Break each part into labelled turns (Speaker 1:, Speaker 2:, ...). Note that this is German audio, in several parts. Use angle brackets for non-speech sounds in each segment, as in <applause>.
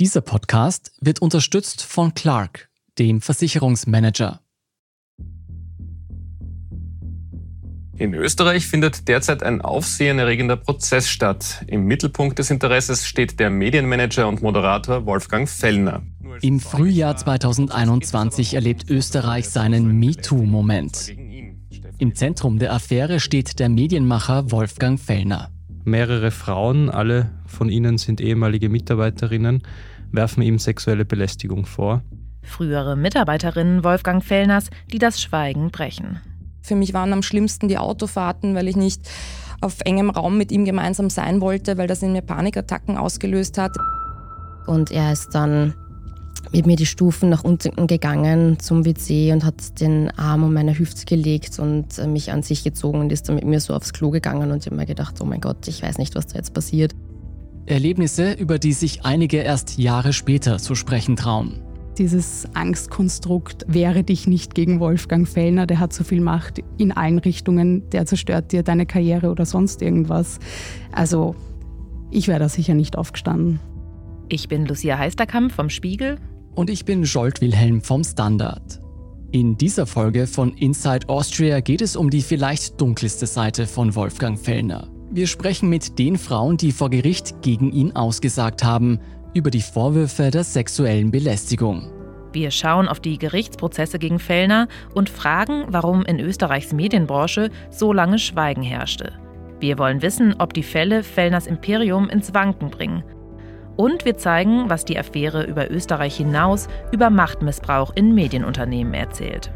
Speaker 1: Dieser Podcast wird unterstützt von Clark, dem Versicherungsmanager.
Speaker 2: In Österreich findet derzeit ein aufsehenerregender Prozess statt. Im Mittelpunkt des Interesses steht der Medienmanager und Moderator Wolfgang Fellner.
Speaker 1: Im Frühjahr 2021 erlebt Österreich seinen MeToo-Moment. Im Zentrum der Affäre steht der Medienmacher Wolfgang Fellner.
Speaker 3: Mehrere Frauen, alle von ihnen sind ehemalige Mitarbeiterinnen, werfen ihm sexuelle Belästigung vor.
Speaker 4: Frühere Mitarbeiterinnen Wolfgang Fellners, die das Schweigen brechen.
Speaker 5: Für mich waren am schlimmsten die Autofahrten, weil ich nicht auf engem Raum mit ihm gemeinsam sein wollte, weil das in mir Panikattacken ausgelöst hat.
Speaker 6: Und er ist dann mit mir die Stufen nach unten gegangen zum WC und hat den Arm um meine Hüfte gelegt und äh, mich an sich gezogen und ist dann mit mir so aufs Klo gegangen und ich habe mir gedacht, oh mein Gott, ich weiß nicht, was da jetzt passiert.
Speaker 1: Erlebnisse, über die sich einige erst Jahre später zu sprechen trauen.
Speaker 7: Dieses Angstkonstrukt, wehre dich nicht gegen Wolfgang Fellner, der hat so viel Macht in allen Richtungen, der zerstört dir deine Karriere oder sonst irgendwas. Also, ich wäre da sicher nicht aufgestanden.
Speaker 4: Ich bin Lucia Heisterkamp vom Spiegel.
Speaker 1: Und ich bin Jolt Wilhelm vom Standard. In dieser Folge von Inside Austria geht es um die vielleicht dunkelste Seite von Wolfgang Fellner. Wir sprechen mit den Frauen, die vor Gericht gegen ihn ausgesagt haben, über die Vorwürfe der sexuellen Belästigung.
Speaker 4: Wir schauen auf die Gerichtsprozesse gegen Fellner und fragen, warum in Österreichs Medienbranche so lange Schweigen herrschte. Wir wollen wissen, ob die Fälle Fellners Imperium ins Wanken bringen. Und wir zeigen, was die Affäre über Österreich hinaus über Machtmissbrauch in Medienunternehmen erzählt.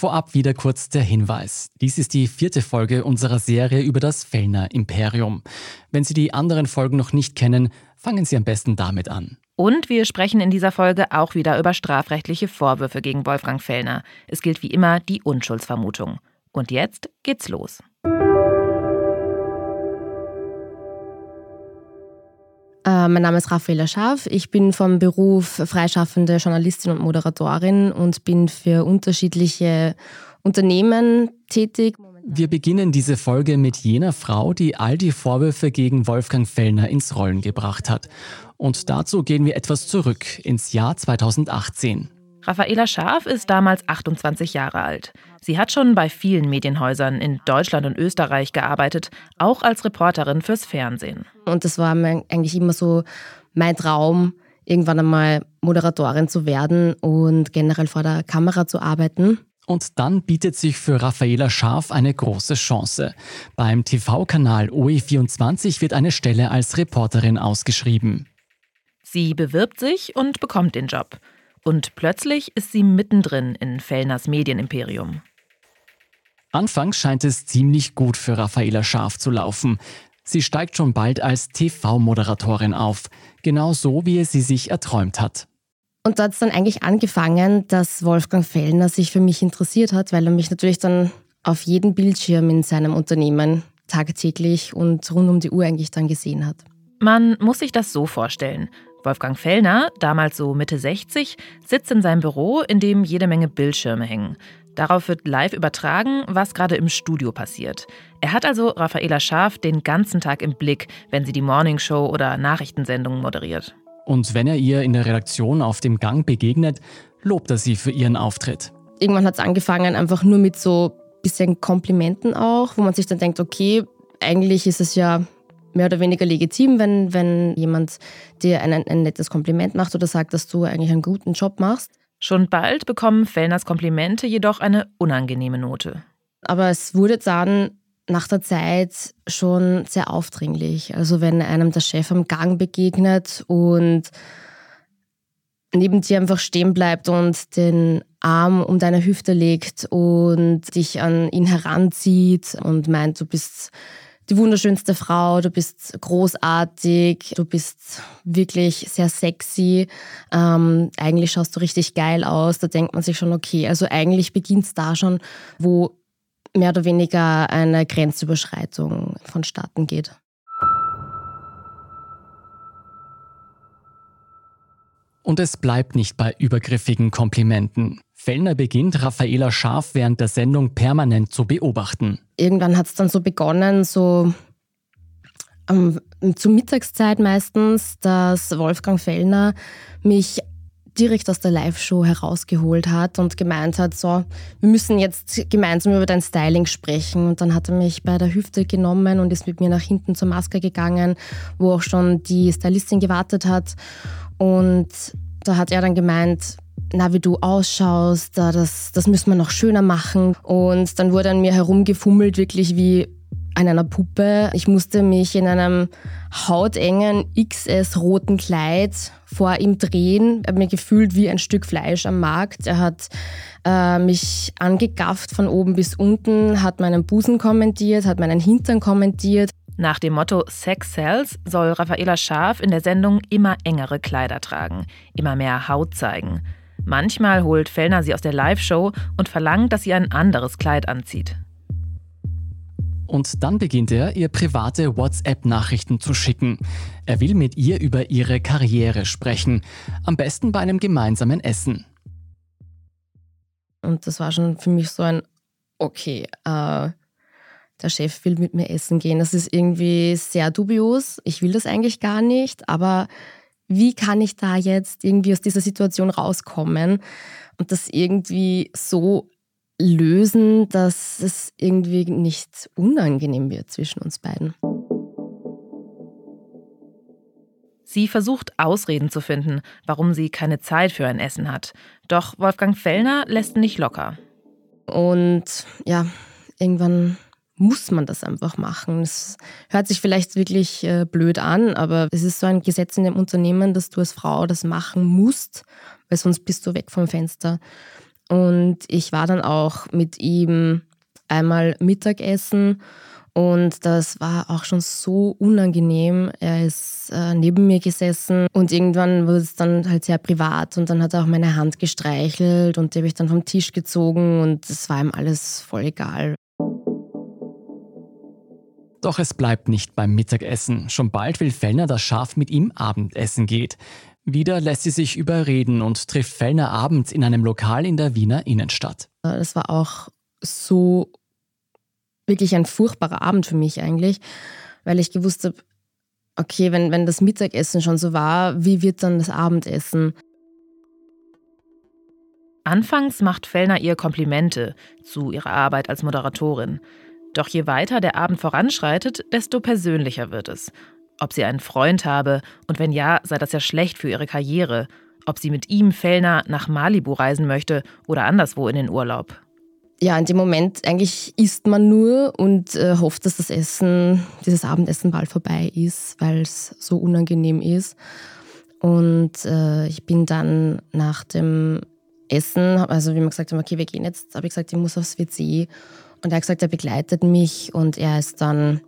Speaker 1: Vorab wieder kurz der Hinweis. Dies ist die vierte Folge unserer Serie über das Fellner Imperium. Wenn Sie die anderen Folgen noch nicht kennen, fangen Sie am besten damit an.
Speaker 4: Und wir sprechen in dieser Folge auch wieder über strafrechtliche Vorwürfe gegen Wolfgang Fellner. Es gilt wie immer die Unschuldsvermutung. Und jetzt geht's los.
Speaker 6: Äh, mein Name ist Raffaella Scharf. Ich bin vom Beruf freischaffende Journalistin und Moderatorin und bin für unterschiedliche Unternehmen tätig.
Speaker 1: Wir beginnen diese Folge mit jener Frau, die all die Vorwürfe gegen Wolfgang Fellner ins Rollen gebracht hat. Und dazu gehen wir etwas zurück ins Jahr 2018.
Speaker 4: Raffaela Scharf ist damals 28 Jahre alt. Sie hat schon bei vielen Medienhäusern in Deutschland und Österreich gearbeitet, auch als Reporterin fürs Fernsehen.
Speaker 6: Und das war eigentlich immer so mein Traum, irgendwann einmal Moderatorin zu werden und generell vor der Kamera zu arbeiten.
Speaker 1: Und dann bietet sich für Raffaela Scharf eine große Chance. Beim TV-Kanal OE24 wird eine Stelle als Reporterin ausgeschrieben.
Speaker 4: Sie bewirbt sich und bekommt den Job. Und plötzlich ist sie mittendrin in Fellners Medienimperium.
Speaker 1: Anfangs scheint es ziemlich gut für Raffaela Scharf zu laufen. Sie steigt schon bald als TV-Moderatorin auf, genau so wie es sie sich erträumt hat.
Speaker 6: Und da hat es dann eigentlich angefangen, dass Wolfgang Fellner sich für mich interessiert hat, weil er mich natürlich dann auf jedem Bildschirm in seinem Unternehmen tagtäglich und rund um die Uhr eigentlich dann gesehen hat.
Speaker 4: Man muss sich das so vorstellen. Wolfgang Fellner, damals so Mitte 60, sitzt in seinem Büro, in dem jede Menge Bildschirme hängen. Darauf wird live übertragen, was gerade im Studio passiert. Er hat also Raffaela Scharf den ganzen Tag im Blick, wenn sie die Morningshow oder Nachrichtensendungen moderiert.
Speaker 1: Und wenn er ihr in der Redaktion auf dem Gang begegnet, lobt er sie für ihren Auftritt.
Speaker 6: Irgendwann hat es angefangen, einfach nur mit so bisschen Komplimenten auch, wo man sich dann denkt, okay, eigentlich ist es ja mehr oder weniger legitim, wenn, wenn jemand dir ein, ein nettes Kompliment macht oder sagt, dass du eigentlich einen guten Job machst.
Speaker 4: Schon bald bekommen Fellners Komplimente jedoch eine unangenehme Note.
Speaker 6: Aber es wurde dann nach der Zeit schon sehr aufdringlich. Also wenn einem der Chef am Gang begegnet und neben dir einfach stehen bleibt und den Arm um deine Hüfte legt und dich an ihn heranzieht und meint, du bist die wunderschönste Frau, du bist großartig, du bist wirklich sehr sexy, ähm, eigentlich schaust du richtig geil aus, da denkt man sich schon, okay, also eigentlich beginnt es da schon, wo mehr oder weniger eine Grenzüberschreitung vonstatten geht.
Speaker 1: Und es bleibt nicht bei übergriffigen Komplimenten. Fellner beginnt Raffaela Scharf während der Sendung permanent zu beobachten.
Speaker 6: Irgendwann hat es dann so begonnen, so um, zur Mittagszeit meistens, dass Wolfgang Fellner mich direkt aus der Live-Show herausgeholt hat und gemeint hat, so, wir müssen jetzt gemeinsam über dein Styling sprechen. Und dann hat er mich bei der Hüfte genommen und ist mit mir nach hinten zur Maske gegangen, wo auch schon die Stylistin gewartet hat. Und da hat er dann gemeint, na, wie du ausschaust, das, das müssen wir noch schöner machen. Und dann wurde an mir herumgefummelt, wirklich wie an einer Puppe. Ich musste mich in einem hautengen XS-roten Kleid vor ihm drehen. Er hat mir gefühlt wie ein Stück Fleisch am Markt. Er hat äh, mich angegafft von oben bis unten, hat meinen Busen kommentiert, hat meinen Hintern kommentiert.
Speaker 4: Nach dem Motto Sex Sells soll Raffaela Scharf in der Sendung immer engere Kleider tragen, immer mehr Haut zeigen. Manchmal holt Fellner sie aus der Live-Show und verlangt, dass sie ein anderes Kleid anzieht.
Speaker 1: Und dann beginnt er, ihr private WhatsApp-Nachrichten zu schicken. Er will mit ihr über ihre Karriere sprechen. Am besten bei einem gemeinsamen Essen.
Speaker 6: Und das war schon für mich so ein, okay, äh, der Chef will mit mir essen gehen. Das ist irgendwie sehr dubios. Ich will das eigentlich gar nicht, aber wie kann ich da jetzt irgendwie aus dieser Situation rauskommen und das irgendwie so lösen, dass es irgendwie nicht unangenehm wird zwischen uns beiden.
Speaker 4: Sie versucht Ausreden zu finden, warum sie keine Zeit für ein Essen hat. Doch Wolfgang Fellner lässt nicht locker.
Speaker 6: Und ja, irgendwann muss man das einfach machen. Es hört sich vielleicht wirklich äh, blöd an, aber es ist so ein Gesetz in dem Unternehmen, dass du als Frau das machen musst, weil sonst bist du weg vom Fenster. Und ich war dann auch mit ihm einmal Mittagessen und das war auch schon so unangenehm. Er ist äh, neben mir gesessen und irgendwann wurde es dann halt sehr privat und dann hat er auch meine Hand gestreichelt und die habe ich dann vom Tisch gezogen und es war ihm alles voll egal.
Speaker 1: Doch es bleibt nicht beim Mittagessen. Schon bald will Fellner, dass Schaf mit ihm Abendessen geht. Wieder lässt sie sich überreden und trifft Fellner abends in einem Lokal in der Wiener Innenstadt.
Speaker 6: Das war auch so wirklich ein furchtbarer Abend für mich eigentlich, weil ich gewusst habe, okay, wenn, wenn das Mittagessen schon so war, wie wird dann das Abendessen?
Speaker 4: Anfangs macht Fellner ihr Komplimente zu ihrer Arbeit als Moderatorin. Doch je weiter der Abend voranschreitet, desto persönlicher wird es ob sie einen Freund habe und wenn ja, sei das ja schlecht für ihre Karriere, ob sie mit ihm, Fellner, nach Malibu reisen möchte oder anderswo in den Urlaub.
Speaker 6: Ja, in dem Moment eigentlich isst man nur und äh, hofft, dass das Essen, dieses Abendessen bald vorbei ist, weil es so unangenehm ist. Und äh, ich bin dann nach dem Essen, also wie man gesagt hat, okay, wir gehen jetzt, habe ich gesagt, ich muss aufs WC. Und er hat gesagt, er begleitet mich und er ist dann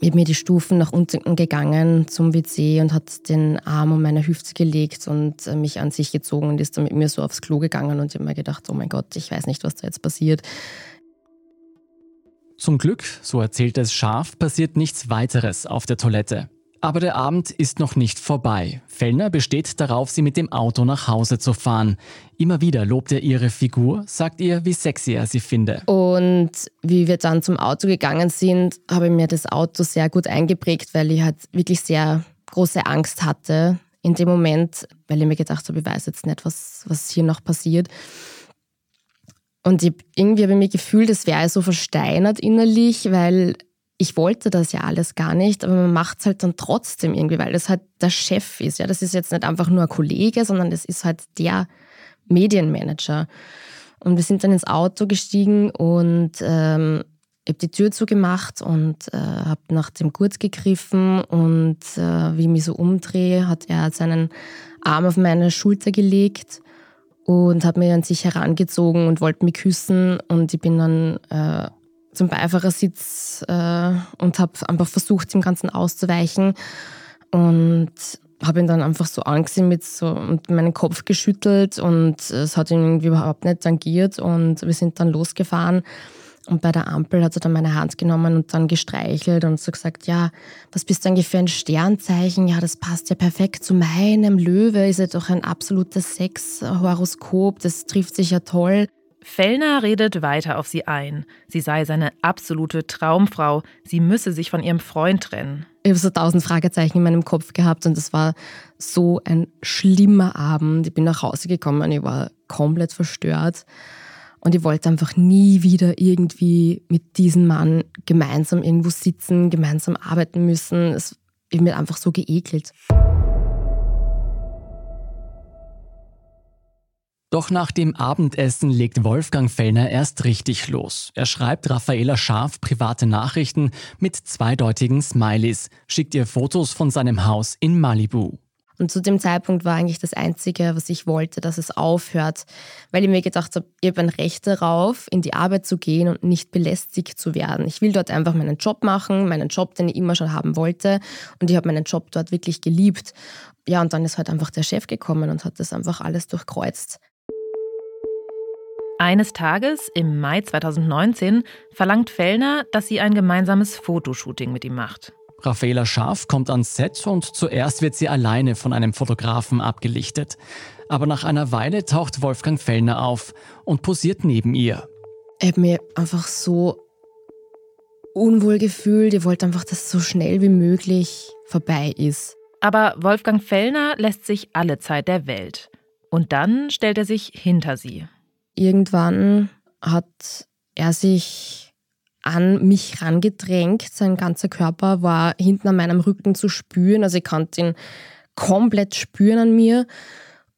Speaker 6: mit mir die Stufen nach unten gegangen zum WC und hat den Arm um meine Hüfte gelegt und äh, mich an sich gezogen und ist dann mit mir so aufs Klo gegangen und ich habe mir gedacht, oh mein Gott, ich weiß nicht, was da jetzt passiert.
Speaker 1: Zum Glück, so erzählt es scharf, passiert nichts weiteres auf der Toilette. Aber der Abend ist noch nicht vorbei. Fellner besteht darauf, sie mit dem Auto nach Hause zu fahren. Immer wieder lobt er ihre Figur, sagt ihr, wie sexy er sie finde.
Speaker 6: Und wie wir dann zum Auto gegangen sind, habe ich mir das Auto sehr gut eingeprägt, weil ich halt wirklich sehr große Angst hatte in dem Moment, weil ich mir gedacht habe, ich weiß jetzt nicht, was, was hier noch passiert. Und ich, irgendwie habe ich mir gefühlt, es wäre so versteinert innerlich, weil ich wollte das ja alles gar nicht, aber man macht es halt dann trotzdem irgendwie, weil das halt der Chef ist. Ja, das ist jetzt nicht einfach nur ein Kollege, sondern das ist halt der Medienmanager. Und wir sind dann ins Auto gestiegen und ähm, ich habe die Tür zugemacht und äh, habe nach dem Gurt gegriffen und äh, wie ich mich so umdrehe, hat er seinen Arm auf meine Schulter gelegt und hat mich an sich herangezogen und wollte mich küssen und ich bin dann äh, zum Beifahrersitz äh, und habe einfach versucht, dem Ganzen auszuweichen und habe ihn dann einfach so angesehen mit so und meinen Kopf geschüttelt und es hat ihn irgendwie überhaupt nicht tangiert und wir sind dann losgefahren. Und bei der Ampel hat sie dann meine Hand genommen und dann gestreichelt und so gesagt, ja, was bist du eigentlich für ein Sternzeichen? Ja, das passt ja perfekt zu meinem Löwe, ist ja doch ein absolutes Sexhoroskop, das trifft sich ja toll.
Speaker 4: Fellner redet weiter auf sie ein. Sie sei seine absolute Traumfrau. Sie müsse sich von ihrem Freund trennen.
Speaker 6: Ich habe so tausend Fragezeichen in meinem Kopf gehabt und es war so ein schlimmer Abend. Ich bin nach Hause gekommen und ich war komplett verstört. Und ich wollte einfach nie wieder irgendwie mit diesem Mann gemeinsam irgendwo sitzen, gemeinsam arbeiten müssen. Es, ich bin einfach so geekelt.
Speaker 1: Doch nach dem Abendessen legt Wolfgang Fellner erst richtig los. Er schreibt Raffaela Scharf private Nachrichten mit zweideutigen Smileys, schickt ihr Fotos von seinem Haus in Malibu.
Speaker 6: Und zu dem Zeitpunkt war eigentlich das Einzige, was ich wollte, dass es aufhört, weil ich mir gedacht habe, ich habe ein Recht darauf, in die Arbeit zu gehen und nicht belästigt zu werden. Ich will dort einfach meinen Job machen, meinen Job, den ich immer schon haben wollte. Und ich habe meinen Job dort wirklich geliebt. Ja, und dann ist halt einfach der Chef gekommen und hat das einfach alles durchkreuzt.
Speaker 4: Eines Tages, im Mai 2019, verlangt Fellner, dass sie ein gemeinsames Fotoshooting mit ihm macht.
Speaker 1: Raffaela Scharf kommt ans Set und zuerst wird sie alleine von einem Fotografen abgelichtet. Aber nach einer Weile taucht Wolfgang Fellner auf und posiert neben ihr.
Speaker 6: Ich habe mir einfach so unwohl gefühlt. Ich wollte einfach, dass es so schnell wie möglich vorbei ist.
Speaker 4: Aber Wolfgang Fellner lässt sich alle Zeit der Welt. Und dann stellt er sich hinter sie.
Speaker 6: Irgendwann hat er sich an mich rangedrängt. Sein ganzer Körper war hinten an meinem Rücken zu spüren. Also ich konnte ihn komplett spüren an mir.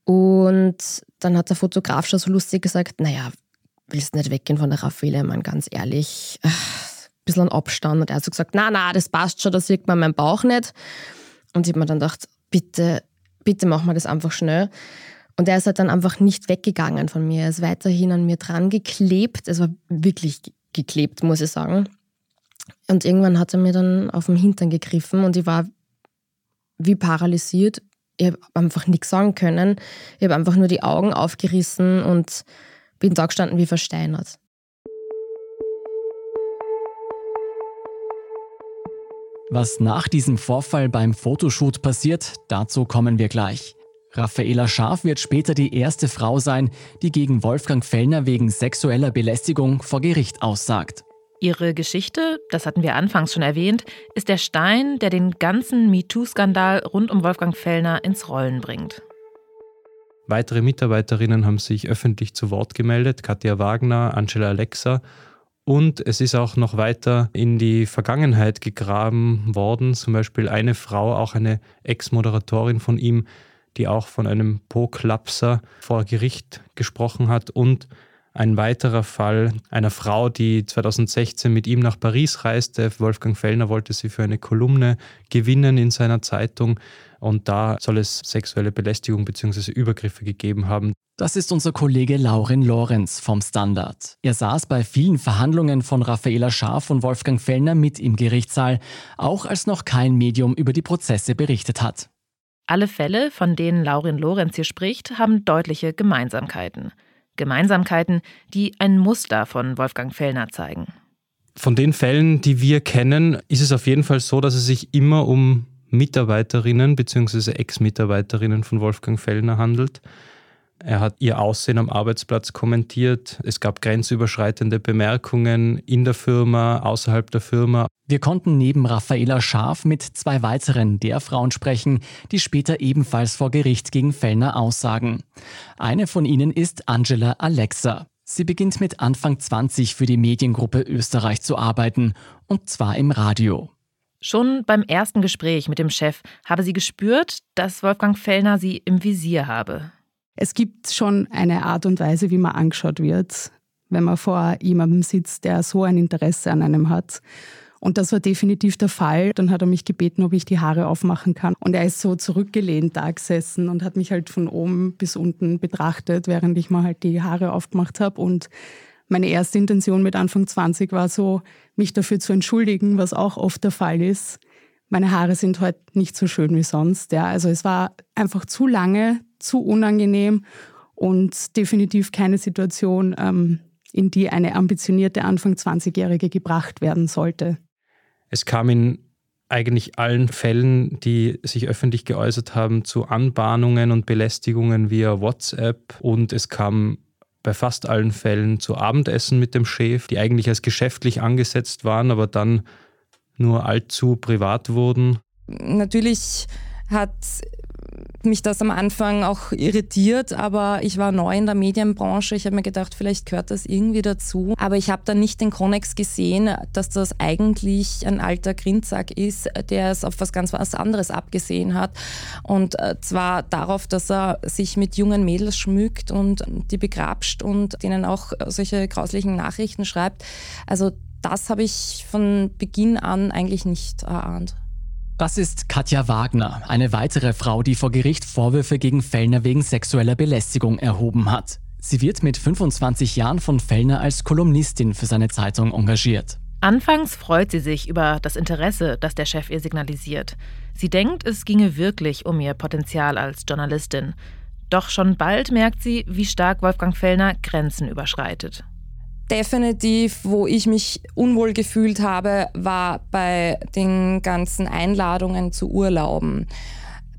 Speaker 6: Und dann hat der Fotograf schon so lustig gesagt, naja, willst nicht weggehen von der Raffaele, man ganz ehrlich. Ein bisschen Abstand. Und er hat so gesagt, na, na, das passt schon, da sieht man meinen Bauch nicht. Und ich habe mir dann gedacht, bitte, bitte machen wir das einfach schnell. Und er ist halt dann einfach nicht weggegangen von mir. Er ist weiterhin an mir dran geklebt. Es war wirklich geklebt, muss ich sagen. Und irgendwann hat er mir dann auf den Hintern gegriffen und ich war wie paralysiert. Ich habe einfach nichts sagen können. Ich habe einfach nur die Augen aufgerissen und bin da gestanden wie versteinert.
Speaker 1: Was nach diesem Vorfall beim Fotoshoot passiert, dazu kommen wir gleich. Raffaela Scharf wird später die erste Frau sein, die gegen Wolfgang Fellner wegen sexueller Belästigung vor Gericht aussagt.
Speaker 4: Ihre Geschichte, das hatten wir anfangs schon erwähnt, ist der Stein, der den ganzen MeToo-Skandal rund um Wolfgang Fellner ins Rollen bringt.
Speaker 3: Weitere Mitarbeiterinnen haben sich öffentlich zu Wort gemeldet, Katja Wagner, Angela Alexa. Und es ist auch noch weiter in die Vergangenheit gegraben worden. Zum Beispiel eine Frau, auch eine Ex-Moderatorin von ihm, die auch von einem Po-Klapser vor Gericht gesprochen hat und ein weiterer Fall einer Frau, die 2016 mit ihm nach Paris reiste. Wolfgang Fellner wollte sie für eine Kolumne gewinnen in seiner Zeitung und da soll es sexuelle Belästigung bzw. Übergriffe gegeben haben.
Speaker 1: Das ist unser Kollege Laurin Lorenz vom Standard. Er saß bei vielen Verhandlungen von Raffaela Scharf und Wolfgang Fellner mit im Gerichtssaal, auch als noch kein Medium über die Prozesse berichtet hat.
Speaker 4: Alle Fälle, von denen Laurin Lorenz hier spricht, haben deutliche Gemeinsamkeiten. Gemeinsamkeiten, die ein Muster von Wolfgang Fellner zeigen.
Speaker 3: Von den Fällen, die wir kennen, ist es auf jeden Fall so, dass es sich immer um Mitarbeiterinnen bzw. Ex-Mitarbeiterinnen von Wolfgang Fellner handelt. Er hat ihr Aussehen am Arbeitsplatz kommentiert. Es gab grenzüberschreitende Bemerkungen in der Firma, außerhalb der Firma.
Speaker 1: Wir konnten neben Raffaela Scharf mit zwei weiteren der Frauen sprechen, die später ebenfalls vor Gericht gegen Fellner aussagen. Eine von ihnen ist Angela Alexa. Sie beginnt mit Anfang 20 für die Mediengruppe Österreich zu arbeiten, und zwar im Radio.
Speaker 4: Schon beim ersten Gespräch mit dem Chef habe sie gespürt, dass Wolfgang Fellner sie im Visier habe.
Speaker 7: Es gibt schon eine Art und Weise, wie man angeschaut wird, wenn man vor jemandem sitzt, der so ein Interesse an einem hat. Und das war definitiv der Fall. Dann hat er mich gebeten, ob ich die Haare aufmachen kann. Und er ist so zurückgelehnt da gesessen und hat mich halt von oben bis unten betrachtet, während ich mal halt die Haare aufgemacht habe. Und meine erste Intention mit Anfang 20 war so, mich dafür zu entschuldigen, was auch oft der Fall ist. Meine Haare sind heute nicht so schön wie sonst. Ja. Also es war einfach zu lange, zu unangenehm und definitiv keine Situation, ähm, in die eine ambitionierte Anfang 20-Jährige gebracht werden sollte.
Speaker 3: Es kam in eigentlich allen Fällen, die sich öffentlich geäußert haben, zu Anbahnungen und Belästigungen via WhatsApp und es kam bei fast allen Fällen zu Abendessen mit dem Chef, die eigentlich als geschäftlich angesetzt waren, aber dann nur allzu privat wurden.
Speaker 5: Natürlich hat mich das am Anfang auch irritiert, aber ich war neu in der Medienbranche. Ich habe mir gedacht, vielleicht gehört das irgendwie dazu. Aber ich habe dann nicht den Konnex gesehen, dass das eigentlich ein alter Grindsack ist, der es auf was ganz was anderes abgesehen hat. Und äh, zwar darauf, dass er sich mit jungen Mädels schmückt und die begrapscht und denen auch solche grauslichen Nachrichten schreibt. Also das habe ich von Beginn an eigentlich nicht erahnt.
Speaker 1: Das ist Katja Wagner, eine weitere Frau, die vor Gericht Vorwürfe gegen Fellner wegen sexueller Belästigung erhoben hat. Sie wird mit 25 Jahren von Fellner als Kolumnistin für seine Zeitung engagiert.
Speaker 4: Anfangs freut sie sich über das Interesse, das der Chef ihr signalisiert. Sie denkt, es ginge wirklich um ihr Potenzial als Journalistin. Doch schon bald merkt sie, wie stark Wolfgang Fellner Grenzen überschreitet.
Speaker 5: Definitiv, wo ich mich unwohl gefühlt habe, war bei den ganzen Einladungen zu Urlauben.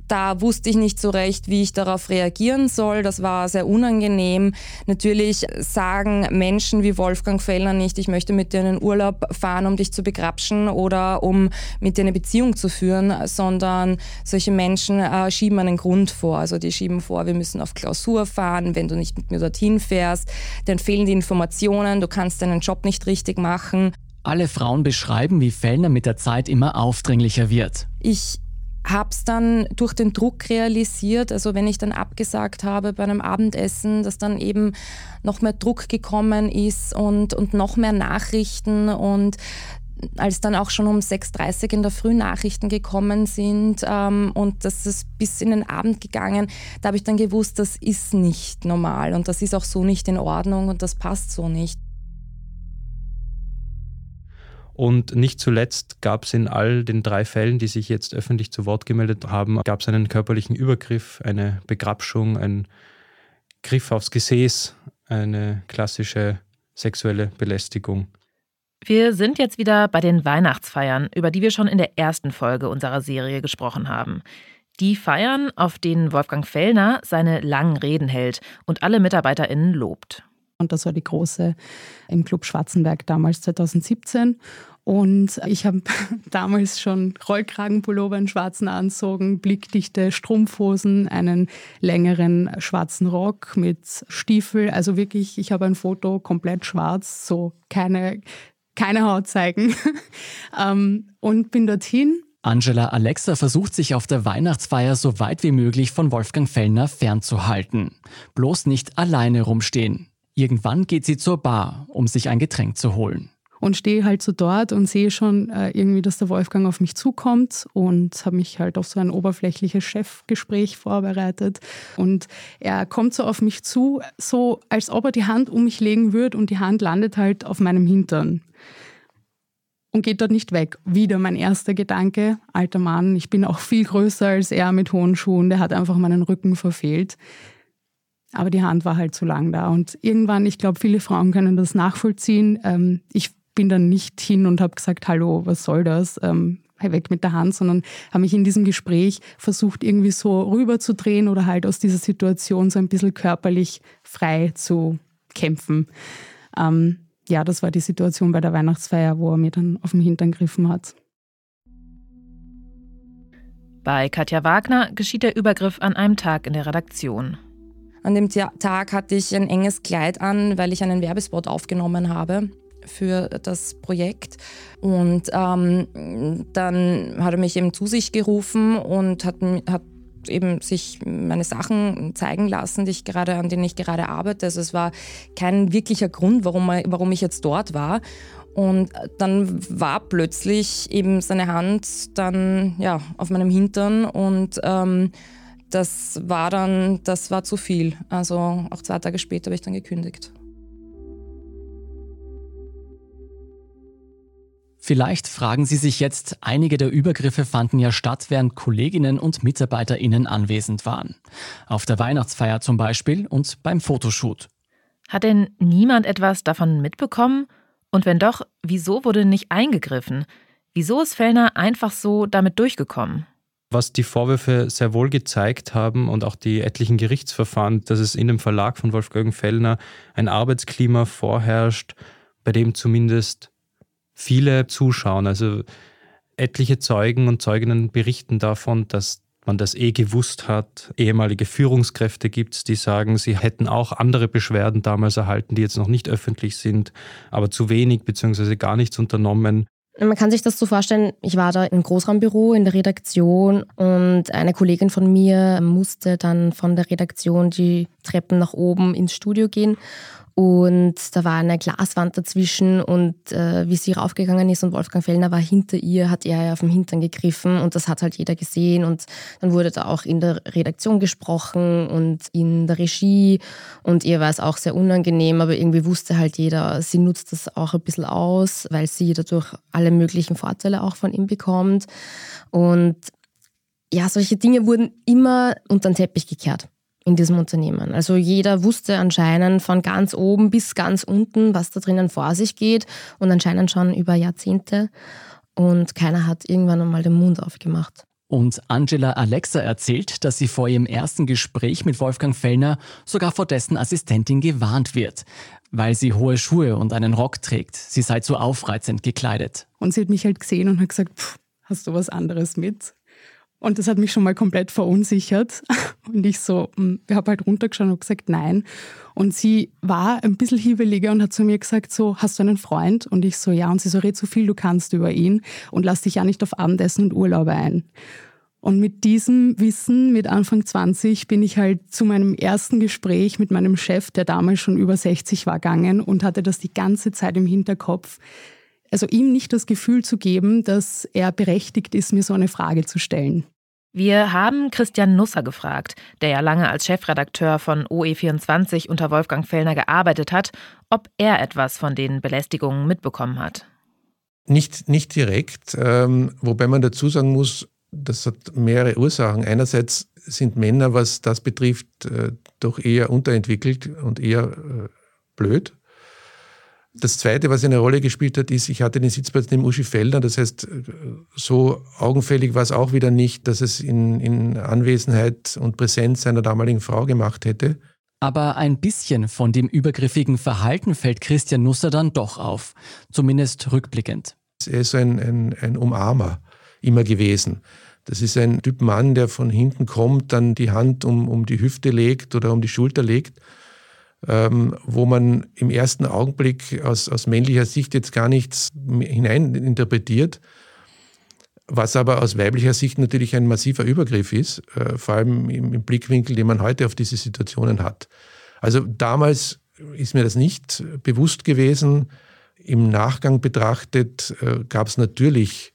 Speaker 5: Da wusste ich nicht so recht, wie ich darauf reagieren soll. Das war sehr unangenehm. Natürlich sagen Menschen wie Wolfgang Fellner nicht, ich möchte mit dir in den Urlaub fahren, um dich zu begrapschen oder um mit dir eine Beziehung zu führen, sondern solche Menschen äh, schieben einen Grund vor. Also die schieben vor, wir müssen auf Klausur fahren, wenn du nicht mit mir dorthin fährst, dann fehlen die Informationen, du kannst deinen Job nicht richtig machen.
Speaker 1: Alle Frauen beschreiben, wie Fellner mit der Zeit immer aufdringlicher wird.
Speaker 5: Ich habe es dann durch den Druck realisiert, also wenn ich dann abgesagt habe bei einem Abendessen, dass dann eben noch mehr Druck gekommen ist und, und noch mehr Nachrichten und als dann auch schon um 6.30 Uhr in der Früh Nachrichten gekommen sind ähm, und das ist bis in den Abend gegangen, da habe ich dann gewusst, das ist nicht normal und das ist auch so nicht in Ordnung und das passt so nicht.
Speaker 3: Und nicht zuletzt gab es in all den drei Fällen, die sich jetzt öffentlich zu Wort gemeldet haben, gab es einen körperlichen Übergriff, eine Begrabschung, ein Griff aufs Gesäß, eine klassische sexuelle Belästigung.
Speaker 4: Wir sind jetzt wieder bei den Weihnachtsfeiern, über die wir schon in der ersten Folge unserer Serie gesprochen haben. Die Feiern, auf denen Wolfgang Fellner seine langen Reden hält und alle MitarbeiterInnen lobt.
Speaker 7: Und das war die große im Club Schwarzenberg damals 2017. Und ich habe <laughs> damals schon Rollkragenpullover in schwarzen Anzogen, blickdichte Strumpfhosen, einen längeren schwarzen Rock mit Stiefel. Also wirklich, ich habe ein Foto komplett schwarz, so keine, keine Haut zeigen. <laughs> Ähm, und bin dorthin
Speaker 1: Angela Alexa versucht sich auf der Weihnachtsfeier so weit wie möglich von Wolfgang Fellner fernzuhalten. Bloß nicht alleine rumstehen. Irgendwann geht sie zur Bar, um sich ein Getränk zu holen.
Speaker 7: Und stehe halt so dort und sehe schon äh, irgendwie, dass der Wolfgang auf mich zukommt und habe mich halt auf so ein oberflächliches Chefgespräch vorbereitet. Und er kommt so auf mich zu, so als ob er die Hand um mich legen würde und die Hand landet halt auf meinem Hintern und geht dort nicht weg. Wieder mein erster Gedanke, alter Mann, ich bin auch viel größer als er mit hohen Schuhen, der hat einfach meinen Rücken verfehlt. Aber die Hand war halt zu lang da. Und irgendwann, ich glaube, viele Frauen können das nachvollziehen. Ähm, ich bin dann nicht hin und habe gesagt, hallo, was soll das? Ähm, weg mit der Hand, sondern habe mich in diesem Gespräch versucht, irgendwie so rüberzudrehen oder halt aus dieser Situation so ein bisschen körperlich frei zu kämpfen. Ähm, ja, das war die Situation bei der Weihnachtsfeier, wo er mir dann auf den Hintern gegriffen hat.
Speaker 4: Bei Katja Wagner geschieht der Übergriff an einem Tag in der Redaktion.
Speaker 5: An dem Tag hatte ich ein enges Kleid an, weil ich einen Werbespot aufgenommen habe für das Projekt. Und ähm, dann hat er mich eben zu sich gerufen und hat, hat eben sich meine Sachen zeigen lassen, die ich gerade, an denen ich gerade arbeite. Also es war kein wirklicher Grund, warum, warum ich jetzt dort war. Und dann war plötzlich eben seine Hand dann ja, auf meinem Hintern und ähm, das war dann, das war zu viel. Also auch zwei Tage später habe ich dann gekündigt.
Speaker 1: Vielleicht fragen Sie sich jetzt, einige der Übergriffe fanden ja statt, während Kolleginnen und Mitarbeiterinnen anwesend waren. Auf der Weihnachtsfeier zum Beispiel und beim Fotoshoot.
Speaker 4: Hat denn niemand etwas davon mitbekommen? Und wenn doch, wieso wurde nicht eingegriffen? Wieso ist Fellner einfach so damit durchgekommen?
Speaker 3: Was die Vorwürfe sehr wohl gezeigt haben und auch die etlichen Gerichtsverfahren, dass es in dem Verlag von Wolfgang Fellner ein Arbeitsklima vorherrscht, bei dem zumindest viele zuschauen. Also etliche Zeugen und Zeuginnen berichten davon, dass man das eh gewusst hat. Ehemalige Führungskräfte gibt es, die sagen, sie hätten auch andere Beschwerden damals erhalten, die jetzt noch nicht öffentlich sind, aber zu wenig bzw. gar nichts unternommen.
Speaker 6: Man kann sich das so vorstellen, ich war da im Großraumbüro in der Redaktion und eine Kollegin von mir musste dann von der Redaktion die Treppen nach oben ins Studio gehen und da war eine Glaswand dazwischen und äh, wie sie raufgegangen ist und Wolfgang Fellner war hinter ihr, hat er ja auf dem Hintern gegriffen und das hat halt jeder gesehen. Und dann wurde da auch in der Redaktion gesprochen und in der Regie und ihr war es auch sehr unangenehm, aber irgendwie wusste halt jeder, sie nutzt das auch ein bisschen aus, weil sie dadurch alle möglichen Vorteile auch von ihm bekommt. Und ja, solche Dinge wurden immer unter den Teppich gekehrt in diesem Unternehmen. Also jeder wusste anscheinend von ganz oben bis ganz unten, was da drinnen vor sich geht und anscheinend schon über Jahrzehnte und keiner hat irgendwann einmal den Mund aufgemacht.
Speaker 1: Und Angela Alexa erzählt, dass sie vor ihrem ersten Gespräch mit Wolfgang Fellner sogar vor dessen Assistentin gewarnt wird, weil sie hohe Schuhe und einen Rock trägt. Sie sei zu aufreizend gekleidet.
Speaker 7: Und sie hat mich halt gesehen und hat gesagt, hast du was anderes mit? Und das hat mich schon mal komplett verunsichert. <laughs> Und ich so, hm, ich habe halt runtergeschaut und gesagt, nein. Und sie war ein bisschen hiebeliger und hat zu mir gesagt, so, hast du einen Freund? Und ich so, ja. Und sie so, red so viel du kannst über ihn und lass dich ja nicht auf Abendessen und Urlaube ein. Und mit diesem Wissen, mit Anfang 20, bin ich halt zu meinem ersten Gespräch mit meinem Chef, der damals schon über 60 war, gegangen und hatte das die ganze Zeit im Hinterkopf, also ihm nicht das Gefühl zu geben, dass er berechtigt ist, mir so eine Frage zu stellen.
Speaker 4: Wir haben Christian Nusser gefragt, der ja lange als Chefredakteur von OE24 unter Wolfgang Fellner gearbeitet hat, ob er etwas von den Belästigungen mitbekommen hat.
Speaker 8: Nicht, nicht direkt, ähm, wobei man dazu sagen muss, das hat mehrere Ursachen. Einerseits sind Männer, was das betrifft, äh, doch eher unterentwickelt und eher äh, blöd. Das Zweite, was eine Rolle gespielt hat, ist, ich hatte den Sitzplatz neben Uschi Feldner. Das heißt, so augenfällig war es auch wieder nicht, dass es in, in Anwesenheit und Präsenz seiner damaligen Frau gemacht hätte.
Speaker 1: Aber ein bisschen von dem übergriffigen Verhalten fällt Christian Nusser dann doch auf, zumindest rückblickend.
Speaker 8: Er ist ein, ein, ein Umarmer immer gewesen. Das ist ein Typ Mann, der von hinten kommt, dann die Hand um, um die Hüfte legt oder um die Schulter legt ähm, wo man im ersten Augenblick aus, aus männlicher Sicht jetzt gar nichts hineininterpretiert, was aber aus weiblicher Sicht natürlich ein massiver Übergriff ist, äh, vor allem im, im Blickwinkel, den man heute auf diese Situationen hat. Also damals ist mir das nicht bewusst gewesen. Im Nachgang betrachtet äh, gab es natürlich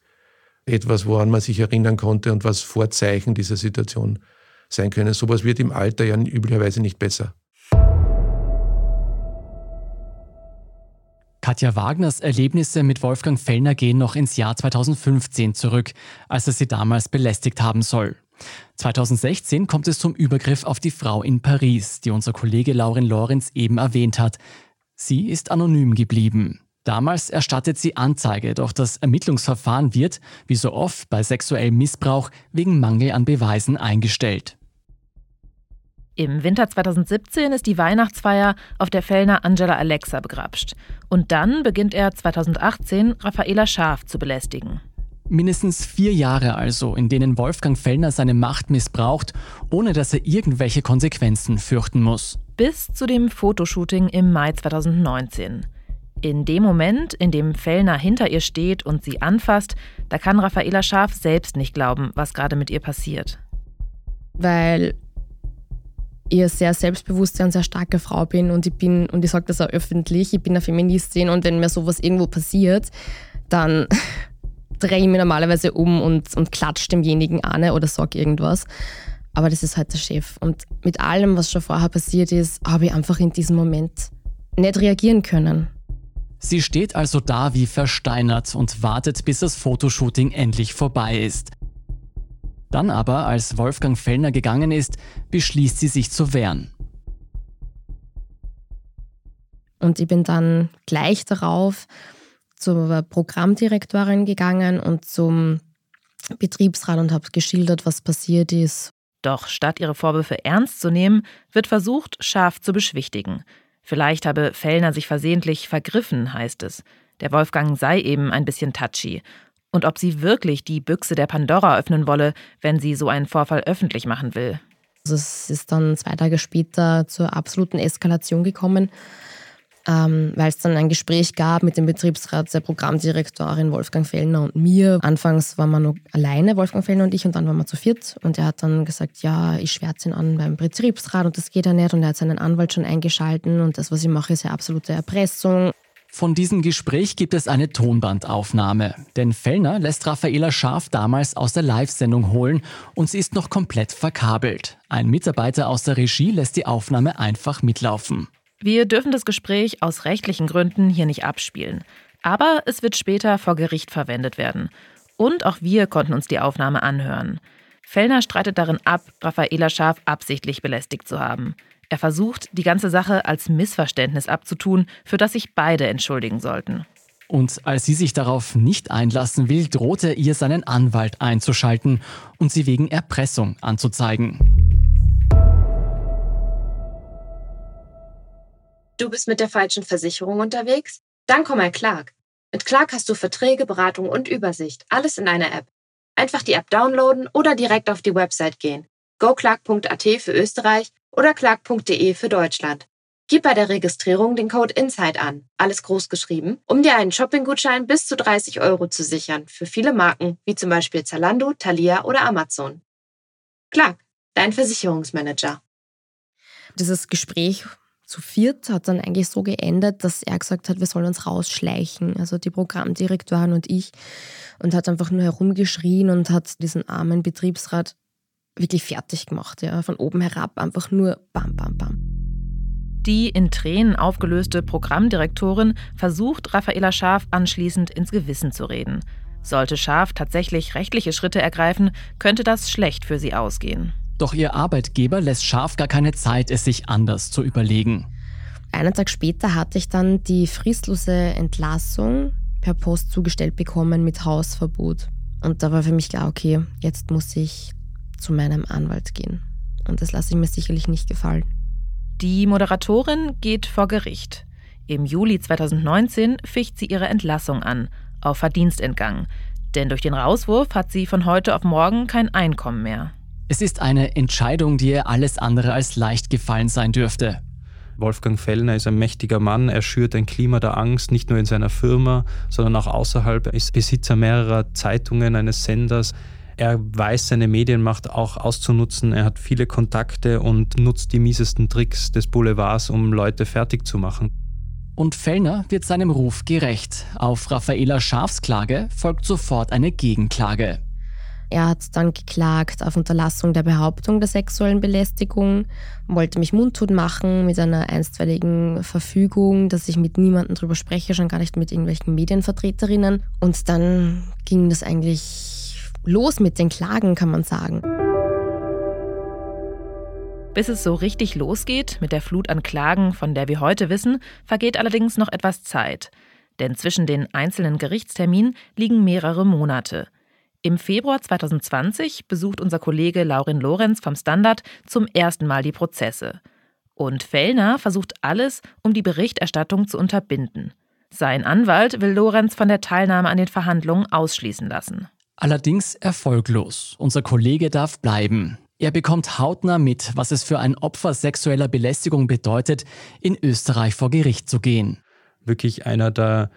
Speaker 8: etwas, woran man sich erinnern konnte und was Vorzeichen dieser Situation sein können. Sowas wird im Alter ja üblicherweise nicht besser.
Speaker 1: Katja Wagners Erlebnisse mit Wolfgang Fellner gehen noch ins Jahr 2015 zurück, als er sie damals belästigt haben soll. 2016 kommt es zum Übergriff auf die Frau in Paris, die unser Kollege Lauren Lorenz eben erwähnt hat. Sie ist anonym geblieben. Damals erstattet sie Anzeige, doch das Ermittlungsverfahren wird, wie so oft bei sexuellem Missbrauch, wegen Mangel an Beweisen eingestellt.
Speaker 4: Im Winter 2017 ist die Weihnachtsfeier auf der Fellner Angela Alexa begrapscht. Und dann beginnt er 2018 Raffaela Scharf zu belästigen.
Speaker 1: Mindestens vier Jahre also, in denen Wolfgang Fellner seine Macht missbraucht, ohne dass er irgendwelche Konsequenzen fürchten muss.
Speaker 4: Bis zu dem Fotoshooting im Mai 2019. In dem Moment, in dem Fellner hinter ihr steht und sie anfasst, da kann Raffaela Scharf selbst nicht glauben, was gerade mit ihr passiert.
Speaker 6: Weil eher sehr selbstbewusste und sehr starke Frau bin und ich bin, und ich sage das auch öffentlich, ich bin eine Feministin und wenn mir sowas irgendwo passiert, dann <laughs> drehe ich mich normalerweise um und, und klatsche demjenigen an oder sage irgendwas. Aber das ist halt der Chef. Und mit allem, was schon vorher passiert ist, habe ich einfach in diesem Moment nicht reagieren können.
Speaker 1: Sie steht also da wie versteinert und wartet, bis das Fotoshooting endlich vorbei ist. Dann aber, als Wolfgang Fellner gegangen ist, beschließt sie sich zu wehren.
Speaker 6: Und ich bin dann gleich darauf zur Programmdirektorin gegangen und zum Betriebsrat und habe geschildert, was passiert ist.
Speaker 4: Doch statt ihre Vorwürfe ernst zu nehmen, wird versucht, scharf zu beschwichtigen. Vielleicht habe Fellner sich versehentlich vergriffen, heißt es. Der Wolfgang sei eben ein bisschen touchy. Und ob sie wirklich die Büchse der Pandora öffnen wolle, wenn sie so einen Vorfall öffentlich machen will.
Speaker 6: Also es ist dann zwei Tage später zur absoluten Eskalation gekommen ähm, weil es dann ein Gespräch gab mit dem Betriebsrat, der Programmdirektorin Wolfgang Fellner und mir. Anfangs waren wir nur alleine, Wolfgang Fellner und ich, und dann waren wir zu viert. Und er hat dann gesagt, ja, ich schwärze ihn an beim Betriebsrat und das geht ja nicht. Und er hat seinen Anwalt schon eingeschalten und das, was ich mache, ist ja absolute Erpressung.
Speaker 1: Von diesem Gespräch gibt es eine Tonbandaufnahme. Denn Fellner lässt Raffaela Scharf damals aus der Live-Sendung holen und sie ist noch komplett verkabelt. Ein Mitarbeiter aus der Regie lässt die Aufnahme einfach mitlaufen.
Speaker 4: Wir dürfen das Gespräch aus rechtlichen Gründen hier nicht abspielen. Aber es wird später vor Gericht verwendet werden. Und auch wir konnten uns die Aufnahme anhören. Fellner streitet darin ab, Raffaela Schaf absichtlich belästigt zu haben. Er versucht, die ganze Sache als Missverständnis abzutun, für das sich beide entschuldigen sollten.
Speaker 1: Und als sie sich darauf nicht einlassen will, droht er ihr seinen Anwalt einzuschalten und sie wegen Erpressung anzuzeigen.
Speaker 9: Du bist mit der falschen Versicherung unterwegs? Dann komm mal Clark. Mit Clark hast du Verträge, Beratung und Übersicht. Alles in einer App. Einfach die App downloaden oder direkt auf die Website gehen. goclark.at für Österreich oder clark.de für Deutschland. Gib bei der Registrierung den Code INSIDE an, alles groß geschrieben, um dir einen Shopping-Gutschein bis zu 30 Euro zu sichern für viele Marken, wie zum Beispiel Zalando, Thalia oder Amazon. Clark, dein Versicherungsmanager.
Speaker 6: Dieses Gespräch zu viert hat dann eigentlich so geendet, dass er gesagt hat, wir sollen uns rausschleichen, also die Programmdirektorin und ich, und hat einfach nur herumgeschrien und hat diesen armen Betriebsrat wirklich fertig gemacht, ja, von oben herab einfach nur bam, bam, bam.
Speaker 4: Die in Tränen aufgelöste Programmdirektorin versucht, Raffaela Schaf anschließend ins Gewissen zu reden. Sollte Schaf tatsächlich rechtliche Schritte ergreifen, könnte das schlecht für sie ausgehen.
Speaker 1: Doch ihr Arbeitgeber lässt Scharf gar keine Zeit, es sich anders zu überlegen.
Speaker 6: Einen Tag später hatte ich dann die fristlose Entlassung per Post zugestellt bekommen mit Hausverbot. Und da war für mich klar, okay, jetzt muss ich zu meinem Anwalt gehen. Und das lasse ich mir sicherlich nicht gefallen.
Speaker 4: Die Moderatorin geht vor Gericht. Im Juli 2019 ficht sie ihre Entlassung an, auf Verdienstentgang. Denn durch den Rauswurf hat sie von heute auf morgen kein Einkommen mehr.
Speaker 1: Es ist eine Entscheidung, die ihr alles andere als leicht gefallen sein dürfte.
Speaker 3: Wolfgang Fellner ist ein mächtiger Mann. Er schürt ein Klima der Angst, nicht nur in seiner Firma, sondern auch außerhalb. Er ist Besitzer mehrerer Zeitungen, eines Senders. Er weiß seine Medienmacht auch auszunutzen. Er hat viele Kontakte und nutzt die miesesten Tricks des Boulevards, um Leute fertig zu machen.
Speaker 1: Und Fellner wird seinem Ruf gerecht. Auf Raffaela Schafs Klage folgt sofort eine Gegenklage.
Speaker 6: Er hat dann geklagt auf Unterlassung der Behauptung der sexuellen Belästigung, wollte mich mundtot machen mit einer einstweiligen Verfügung, dass ich mit niemandem drüber spreche, schon gar nicht mit irgendwelchen Medienvertreterinnen. Und dann ging das eigentlich los mit den Klagen, kann man sagen.
Speaker 4: Bis es so richtig losgeht mit der Flut an Klagen, von der wir heute wissen, vergeht allerdings noch etwas Zeit. Denn zwischen den einzelnen Gerichtsterminen liegen mehrere Monate. Im Februar 2020 besucht unser Kollege Laurin Lorenz vom Standard zum ersten Mal die Prozesse. Und Fellner versucht alles, um die Berichterstattung zu unterbinden. Sein Anwalt will Lorenz von der Teilnahme an den Verhandlungen ausschließen lassen.
Speaker 1: Allerdings erfolglos. Unser Kollege darf bleiben. Er bekommt hautnah mit, was es für ein Opfer sexueller Belästigung bedeutet, in Österreich vor Gericht zu gehen.
Speaker 3: Wirklich einer der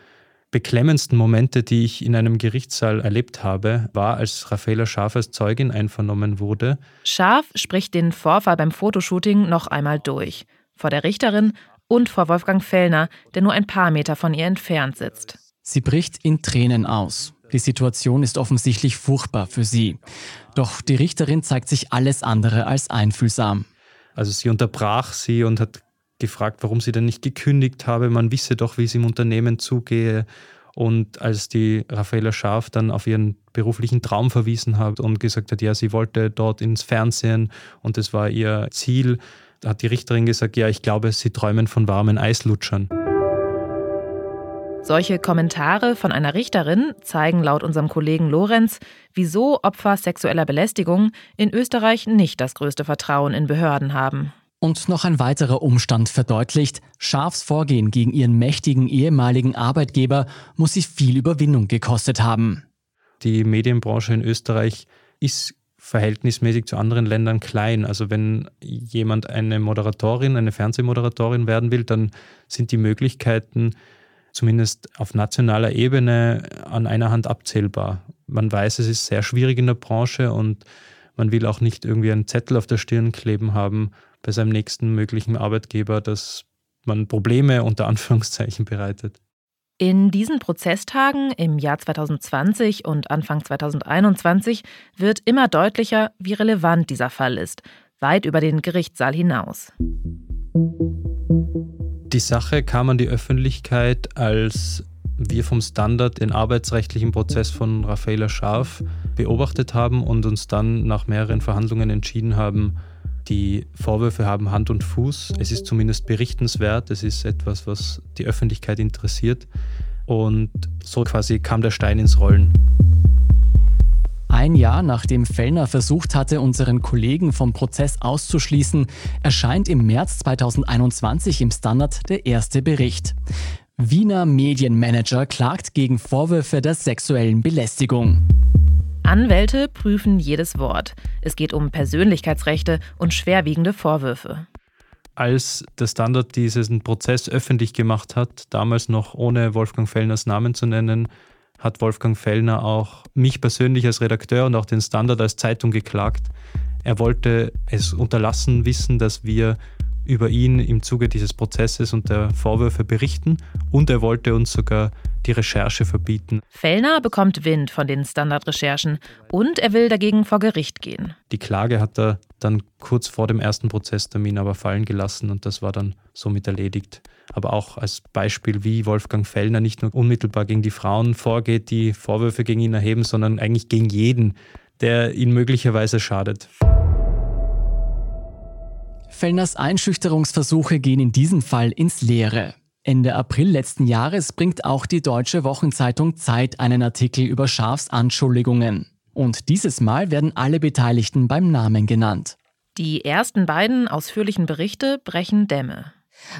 Speaker 3: beklemmendsten Momente, die ich in einem Gerichtssaal erlebt habe, war, als Raffaella Scharf als Zeugin einvernommen wurde.
Speaker 4: Scharf spricht den Vorfall beim Fotoshooting noch einmal durch. Vor der Richterin und vor Wolfgang Fellner, der nur ein paar Meter von ihr entfernt sitzt.
Speaker 1: Sie bricht in Tränen aus. Die Situation ist offensichtlich furchtbar für sie. Doch die Richterin zeigt sich alles andere als einfühlsam.
Speaker 3: Also sie unterbrach sie und hat gefragt, warum sie denn nicht gekündigt habe. Man wisse doch, wie es im Unternehmen zugehe. Und als die Raffaella Scharf dann auf ihren beruflichen Traum verwiesen hat und gesagt hat, ja, sie wollte dort ins Fernsehen und das war ihr Ziel, hat die Richterin gesagt, ja, ich glaube, sie träumen von warmen Eislutschern.
Speaker 4: Solche Kommentare von einer Richterin zeigen laut unserem Kollegen Lorenz, wieso Opfer sexueller Belästigung in Österreich nicht das größte Vertrauen in Behörden haben.
Speaker 1: Und noch ein weiterer Umstand verdeutlicht, Scharfs Vorgehen gegen ihren mächtigen ehemaligen Arbeitgeber muss sie viel Überwindung gekostet haben.
Speaker 3: Die Medienbranche in Österreich ist verhältnismäßig zu anderen Ländern klein. Also wenn jemand eine Moderatorin, eine Fernsehmoderatorin werden will, dann sind die Möglichkeiten zumindest auf nationaler Ebene an einer Hand abzählbar. Man weiß, es ist sehr schwierig in der Branche und man will auch nicht irgendwie einen Zettel auf der Stirn kleben haben bei seinem nächsten möglichen Arbeitgeber, dass man Probleme unter Anführungszeichen bereitet.
Speaker 4: In diesen Prozesstagen im Jahr 2020 und Anfang 2021 wird immer deutlicher, wie relevant dieser Fall ist, weit über den Gerichtssaal hinaus.
Speaker 3: Die Sache kam an die Öffentlichkeit, als wir vom Standard den arbeitsrechtlichen Prozess von Raffaela Scharf beobachtet haben und uns dann nach mehreren Verhandlungen entschieden haben, die Vorwürfe haben Hand und Fuß. Es ist zumindest berichtenswert. Es ist etwas, was die Öffentlichkeit interessiert. Und so quasi kam der Stein ins Rollen.
Speaker 1: Ein Jahr nachdem Fellner versucht hatte, unseren Kollegen vom Prozess auszuschließen, erscheint im März 2021 im Standard der erste Bericht. Wiener Medienmanager klagt gegen Vorwürfe der sexuellen Belästigung.
Speaker 4: Anwälte prüfen jedes Wort. Es geht um Persönlichkeitsrechte und schwerwiegende Vorwürfe.
Speaker 3: Als der Standard diesen Prozess öffentlich gemacht hat, damals noch ohne Wolfgang Fellners Namen zu nennen, hat Wolfgang Fellner auch mich persönlich als Redakteur und auch den Standard als Zeitung geklagt. Er wollte es unterlassen wissen, dass wir über ihn im Zuge dieses Prozesses und der Vorwürfe berichten und er wollte uns sogar die Recherche verbieten.
Speaker 4: Fellner bekommt Wind von den Standardrecherchen und er will dagegen vor Gericht gehen.
Speaker 3: Die Klage hat er dann kurz vor dem ersten Prozesstermin aber fallen gelassen und das war dann somit erledigt aber auch als Beispiel, wie Wolfgang Fellner nicht nur unmittelbar gegen die Frauen vorgeht, die Vorwürfe gegen ihn erheben, sondern eigentlich gegen jeden, der ihn möglicherweise schadet.
Speaker 1: Fellners Einschüchterungsversuche gehen in diesem Fall ins Leere. Ende April letzten Jahres bringt auch die deutsche Wochenzeitung Zeit einen Artikel über Scharfs Anschuldigungen. Und dieses Mal werden alle Beteiligten beim Namen genannt.
Speaker 4: Die ersten beiden ausführlichen Berichte brechen Dämme.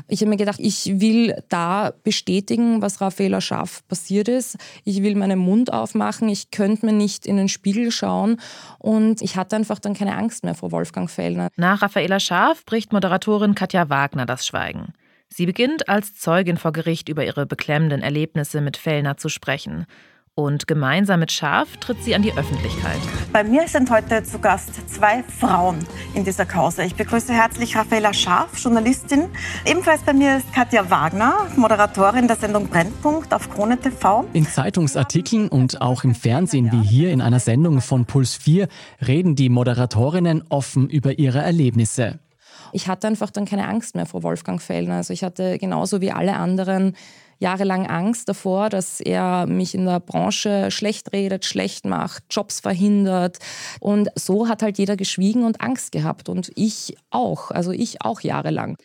Speaker 5: Ich habe mir gedacht, ich will da bestätigen, was Raffaella Schaff passiert ist. Ich will meinen Mund aufmachen. Ich könnte mir nicht in den Spiegel schauen. Und ich hatte einfach dann keine Angst mehr vor Wolfgang Fellner.
Speaker 4: Nach Raffaella Schaff bricht Moderatorin Katja Wagner das Schweigen. Sie beginnt als Zeugin vor Gericht über ihre beklemmenden Erlebnisse mit Fellner zu sprechen. Und gemeinsam mit Schaf tritt sie an die Öffentlichkeit.
Speaker 10: Bei mir sind heute zu Gast zwei Frauen in dieser Kause. Ich begrüße herzlich Raffaella Scharf, Journalistin. Ebenfalls bei mir ist Katja Wagner, Moderatorin der Sendung Brennpunkt auf Krone TV.
Speaker 1: In Zeitungsartikeln und auch im Fernsehen wie hier in einer Sendung von Puls 4 reden die Moderatorinnen offen über ihre Erlebnisse.
Speaker 5: Ich hatte einfach dann keine Angst mehr vor Wolfgang Fellner. Also ich hatte genauso wie alle anderen jahrelang Angst davor, dass er mich in der Branche schlecht redet, schlecht macht, Jobs verhindert. Und so hat halt jeder geschwiegen und Angst gehabt. Und ich auch, also ich auch jahrelang.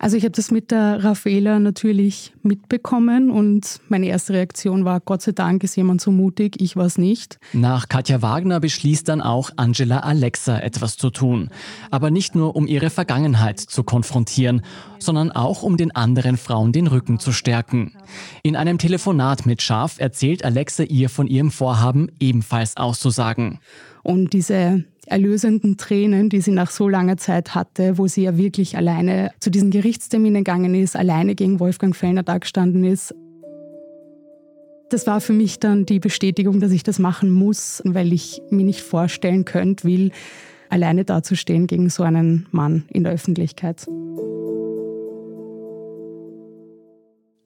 Speaker 7: Also ich habe das mit der Raffaela natürlich mitbekommen und meine erste Reaktion war, Gott sei Dank ist jemand so mutig, ich war es nicht.
Speaker 1: Nach Katja Wagner beschließt dann auch Angela Alexa etwas zu tun. Aber nicht nur, um ihre Vergangenheit zu konfrontieren, sondern auch, um den anderen Frauen den Rücken zu stärken. In einem Telefonat mit Schaf erzählt Alexa ihr von ihrem Vorhaben, ebenfalls auszusagen.
Speaker 7: Und diese erlösenden Tränen, die sie nach so langer Zeit hatte, wo sie ja wirklich alleine zu diesen Gerichtsterminen gegangen ist, alleine gegen Wolfgang Fellner dagestanden ist. Das war für mich dann die Bestätigung, dass ich das machen muss, weil ich mir nicht vorstellen könnte, will, alleine dazustehen gegen so einen Mann in der Öffentlichkeit.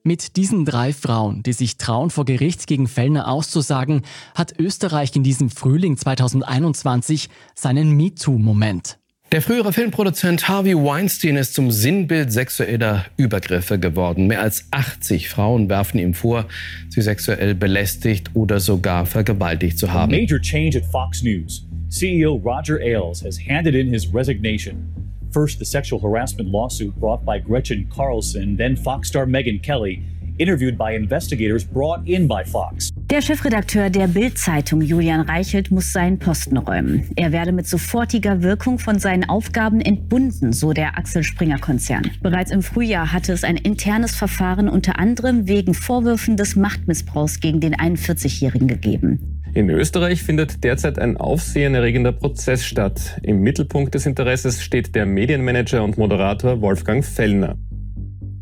Speaker 1: Mit diesen drei Frauen, die sich trauen, vor Gericht gegen Fellner auszusagen, hat Österreich in diesem Frühling 2021 seinen MeToo-Moment.
Speaker 11: Der frühere Filmproduzent Harvey Weinstein ist zum Sinnbild sexueller Übergriffe geworden. Mehr als 80 Frauen werfen ihm vor, sie sexuell belästigt oder sogar vergewaltigt zu haben.
Speaker 12: A major change at Fox News. CEO Roger Ailes has handed in his resignation. First, the sexual harassment lawsuit brought by Gretchen Carlson, then Fox star Megyn Kelly interviewed by investigators brought in by Fox.
Speaker 13: Der Chefredakteur der Bild-Zeitung Julian Reichelt muss seinen Posten räumen. Er werde mit sofortiger Wirkung von seinen Aufgaben entbunden, so der Axel Springer Konzern. Bereits im Frühjahr hatte es ein internes Verfahren unter anderem wegen Vorwürfen des Machtmissbrauchs gegen den 41-Jährigen gegeben.
Speaker 2: In Österreich findet derzeit ein aufsehenerregender Prozess statt. Im Mittelpunkt des Interesses steht der Medienmanager und Moderator Wolfgang Fellner.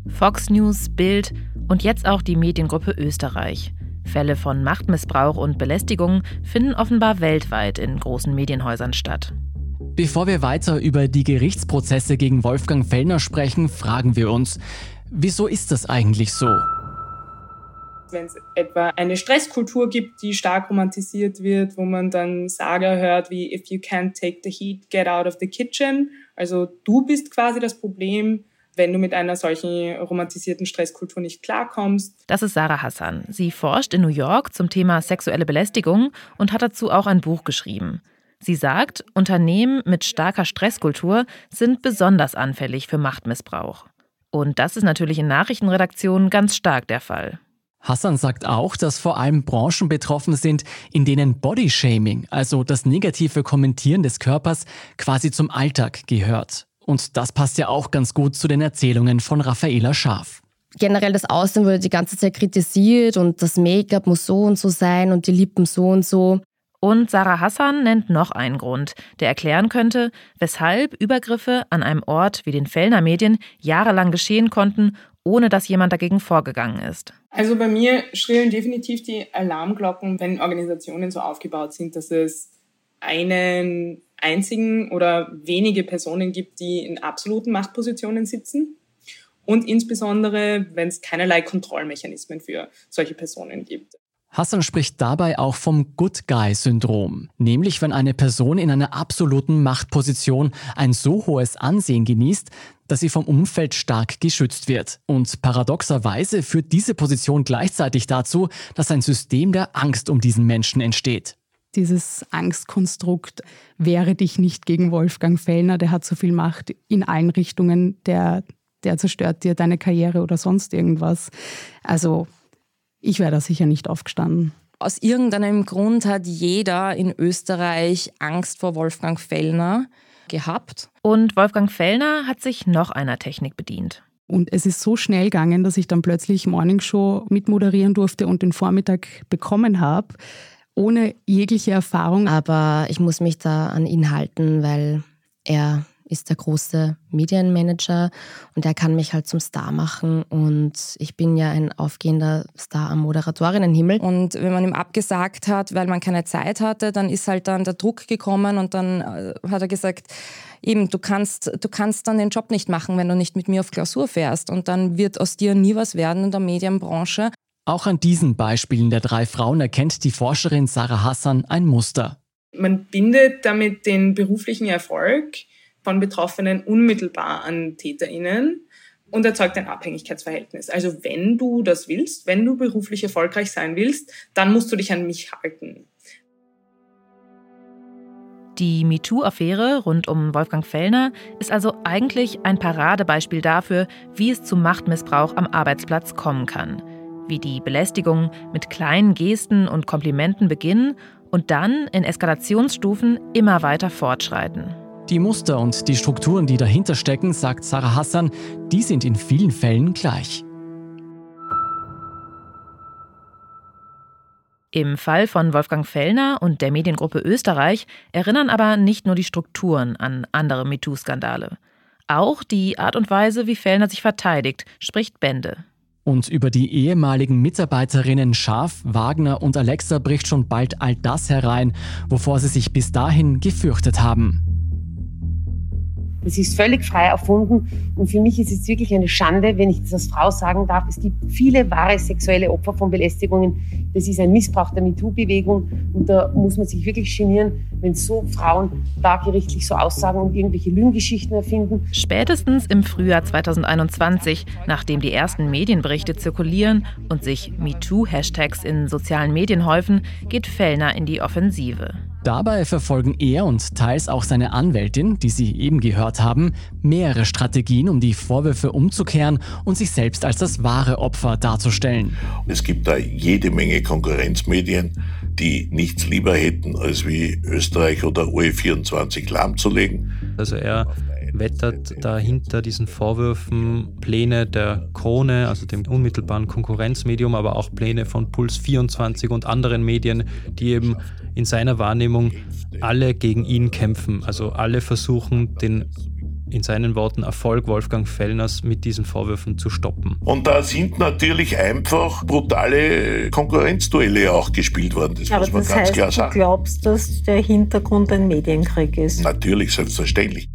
Speaker 4: Fox News, Bild und jetzt auch die Mediengruppe Österreich. Fälle von Machtmissbrauch und Belästigung finden offenbar weltweit in großen Medienhäusern statt.
Speaker 1: Bevor wir weiter über die Gerichtsprozesse gegen Wolfgang Fellner sprechen, fragen wir uns, wieso ist das eigentlich so?
Speaker 14: Wenn es etwa eine Stresskultur gibt, die stark romantisiert wird, wo man dann Sager hört wie If you can't take the heat, get out of the kitchen. Also du bist quasi das Problem, wenn du mit einer solchen romantisierten Stresskultur nicht klarkommst.
Speaker 4: Das ist Sarah Hassan. Sie forscht in New York zum Thema sexuelle Belästigung und hat dazu auch ein Buch geschrieben. Sie sagt, Unternehmen mit starker Stresskultur sind besonders anfällig für Machtmissbrauch. Und das ist natürlich in Nachrichtenredaktionen ganz stark der Fall.
Speaker 1: Hassan sagt auch, dass vor allem Branchen betroffen sind, in denen Bodyshaming, also das negative Kommentieren des Körpers, quasi zum Alltag gehört. Und das passt ja auch ganz gut zu den Erzählungen von Raffaela Scharf.
Speaker 6: Generell das Aussehen wurde die ganze Zeit kritisiert und das Make-up muss so und so sein und die Lippen so und so.
Speaker 4: Und Sarah Hassan nennt noch einen Grund, der erklären könnte, weshalb Übergriffe an einem Ort wie den Fellner Medien jahrelang geschehen konnten, ohne dass jemand dagegen vorgegangen ist.
Speaker 14: Also bei mir schrillen definitiv die Alarmglocken, wenn Organisationen so aufgebaut sind, dass es einen einzigen oder wenige Personen gibt, die in absoluten Machtpositionen sitzen. Und insbesondere, wenn es keinerlei Kontrollmechanismen für solche Personen gibt.
Speaker 1: Hassan spricht dabei auch vom Good Guy-Syndrom, nämlich wenn eine Person in einer absoluten Machtposition ein so hohes Ansehen genießt, dass sie vom Umfeld stark geschützt wird. Und paradoxerweise führt diese Position gleichzeitig dazu, dass ein System der Angst um diesen Menschen entsteht.
Speaker 7: Dieses Angstkonstrukt wehre dich nicht gegen Wolfgang Fellner, der hat so viel Macht in allen Richtungen, der, der zerstört dir deine Karriere oder sonst irgendwas. Also ich wäre da sicher nicht aufgestanden.
Speaker 5: Aus irgendeinem Grund hat jeder in Österreich Angst vor Wolfgang Fellner gehabt.
Speaker 4: Und Wolfgang Fellner hat sich noch einer Technik bedient.
Speaker 7: Und es ist so schnell gegangen, dass ich dann plötzlich Morningshow mitmoderieren durfte und den Vormittag bekommen habe, ohne jegliche Erfahrung.
Speaker 6: Aber ich muss mich da an ihn halten, weil er ist der große Medienmanager und er kann mich halt zum Star machen und ich bin ja ein aufgehender Star am Moderatorinnenhimmel.
Speaker 5: Und wenn man ihm abgesagt hat, weil man keine Zeit hatte, dann ist halt dann der Druck gekommen und dann äh, hat er gesagt, eben, du kannst, du kannst dann den Job nicht machen, wenn du nicht mit mir auf Klausur fährst und dann wird aus dir nie was werden in der Medienbranche.
Speaker 1: Auch an diesen Beispielen der drei Frauen erkennt die Forscherin Sarah Hassan ein Muster.
Speaker 14: Man bindet damit den beruflichen Erfolg von Betroffenen unmittelbar an TäterInnen und erzeugt ein Abhängigkeitsverhältnis. Also wenn du das willst, wenn du beruflich erfolgreich sein willst, dann musst du dich an mich halten.
Speaker 4: Die MeToo-Affäre rund um Wolfgang Fellner ist also eigentlich ein Paradebeispiel dafür, wie es zu Machtmissbrauch am Arbeitsplatz kommen kann. Wie die Belästigungen mit kleinen Gesten und Komplimenten beginnen und dann in Eskalationsstufen immer weiter fortschreiten.
Speaker 1: Die Muster und die Strukturen, die dahinter stecken, sagt Sarah Hassan, die sind in vielen Fällen gleich.
Speaker 4: Im Fall von Wolfgang Fellner und der Mediengruppe Österreich erinnern aber nicht nur die Strukturen an andere MeToo-Skandale. Auch die Art und Weise, wie Fellner sich verteidigt, spricht Bände.
Speaker 1: Und über die ehemaligen Mitarbeiterinnen Schaf, Wagner und Alexa bricht schon bald all das herein, wovor sie sich bis dahin gefürchtet haben.
Speaker 15: Das ist völlig frei erfunden. Und für mich ist es wirklich eine Schande, wenn ich das als Frau sagen darf. Es gibt viele wahre sexuelle Opfer von Belästigungen. Das ist ein Missbrauch der MeToo-Bewegung. Und da muss man sich wirklich genieren, wenn so Frauen da gerichtlich so aussagen und irgendwelche Lügengeschichten erfinden.
Speaker 4: Spätestens im Frühjahr 2021, nachdem die ersten Medienberichte zirkulieren und sich MeToo-Hashtags in sozialen Medien häufen, geht Fellner in die Offensive.
Speaker 1: Dabei verfolgen er und teils auch seine Anwältin, die Sie eben gehört haben, mehrere Strategien, um die Vorwürfe umzukehren und sich selbst als das wahre Opfer darzustellen.
Speaker 16: Es gibt da jede Menge Konkurrenzmedien, die nichts lieber hätten, als wie Österreich oder OE24 lahmzulegen.
Speaker 3: Also er wettert da hinter diesen Vorwürfen Pläne der Krone, also dem unmittelbaren Konkurrenzmedium, aber auch Pläne von Puls 24 und anderen Medien, die eben in seiner Wahrnehmung alle gegen ihn kämpfen. Also alle versuchen, den in seinen Worten Erfolg Wolfgang Fellners mit diesen Vorwürfen zu stoppen.
Speaker 16: Und da sind natürlich einfach brutale Konkurrenzduelle auch gespielt worden. Das
Speaker 17: Aber
Speaker 16: muss man
Speaker 17: das
Speaker 16: ganz
Speaker 17: heißt,
Speaker 16: klar sagen.
Speaker 17: du glaubst, dass der Hintergrund ein Medienkrieg ist?
Speaker 16: Natürlich, selbstverständlich.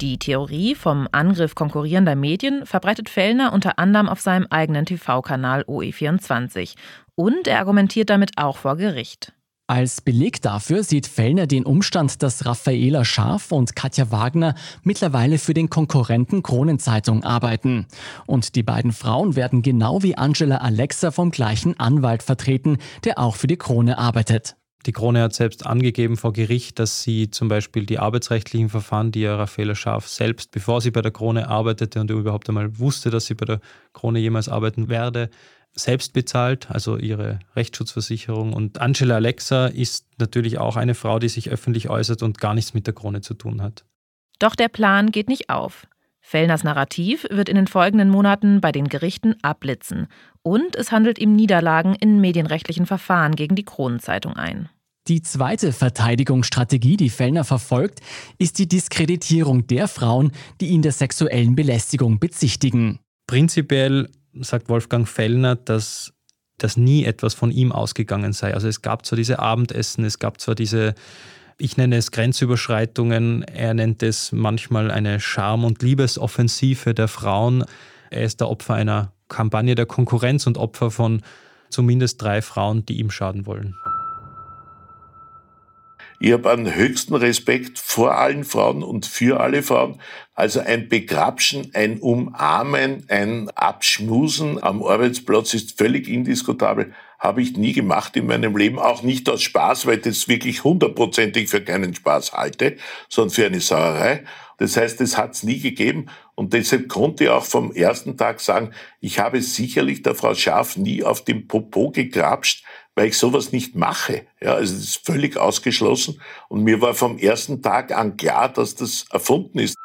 Speaker 4: Die Theorie vom Angriff konkurrierender Medien verbreitet Fellner unter anderem auf seinem eigenen TV-Kanal OE24. Und er argumentiert damit auch vor Gericht.
Speaker 1: Als Beleg dafür sieht Fellner den Umstand, dass Raffaela Scharf und Katja Wagner mittlerweile für den Konkurrenten Kronenzeitung arbeiten. Und die beiden Frauen werden genau wie Angela Alexa vom gleichen Anwalt vertreten, der auch für die Krone arbeitet.
Speaker 3: Die Krone hat selbst angegeben vor Gericht, dass sie zum Beispiel die arbeitsrechtlichen Verfahren, die ja Raffaella Scharf selbst, bevor sie bei der Krone arbeitete und überhaupt einmal wusste, dass sie bei der Krone jemals arbeiten werde, selbst bezahlt, also ihre Rechtsschutzversicherung. Und Angela Alexa ist natürlich auch eine Frau, die sich öffentlich äußert und gar nichts mit der Krone zu tun hat.
Speaker 4: Doch der Plan geht nicht auf. Fellners Narrativ wird in den folgenden Monaten bei den Gerichten abblitzen. Und es handelt ihm Niederlagen in medienrechtlichen Verfahren gegen die Kronenzeitung ein.
Speaker 1: Die zweite Verteidigungsstrategie, die Fellner verfolgt, ist die Diskreditierung der Frauen, die ihn der sexuellen Belästigung bezichtigen.
Speaker 3: Prinzipiell sagt Wolfgang Fellner, dass das nie etwas von ihm ausgegangen sei. Also es gab zwar diese Abendessen, es gab zwar diese, ich nenne es Grenzüberschreitungen, er nennt es manchmal eine Charme- und Liebesoffensive der Frauen. Er ist der Opfer einer Kampagne der Konkurrenz und Opfer von zumindest drei Frauen, die ihm schaden wollen.
Speaker 16: Ich habe einen höchsten Respekt vor allen Frauen und für alle Frauen. Also ein Begrapschen, ein Umarmen, ein Abschmusen am Arbeitsplatz ist völlig indiskutabel. Habe ich nie gemacht in meinem Leben, auch nicht aus Spaß, weil ich das wirklich hundertprozentig für keinen Spaß halte, sondern für eine Sauerei. Das heißt, es hat es nie gegeben und deshalb konnte ich auch vom ersten Tag sagen, ich habe sicherlich der Frau Scharf nie auf dem Popo gegrapscht, weil ich sowas nicht mache. Ja, also das ist völlig ausgeschlossen und mir war vom ersten Tag an klar, dass das erfunden ist.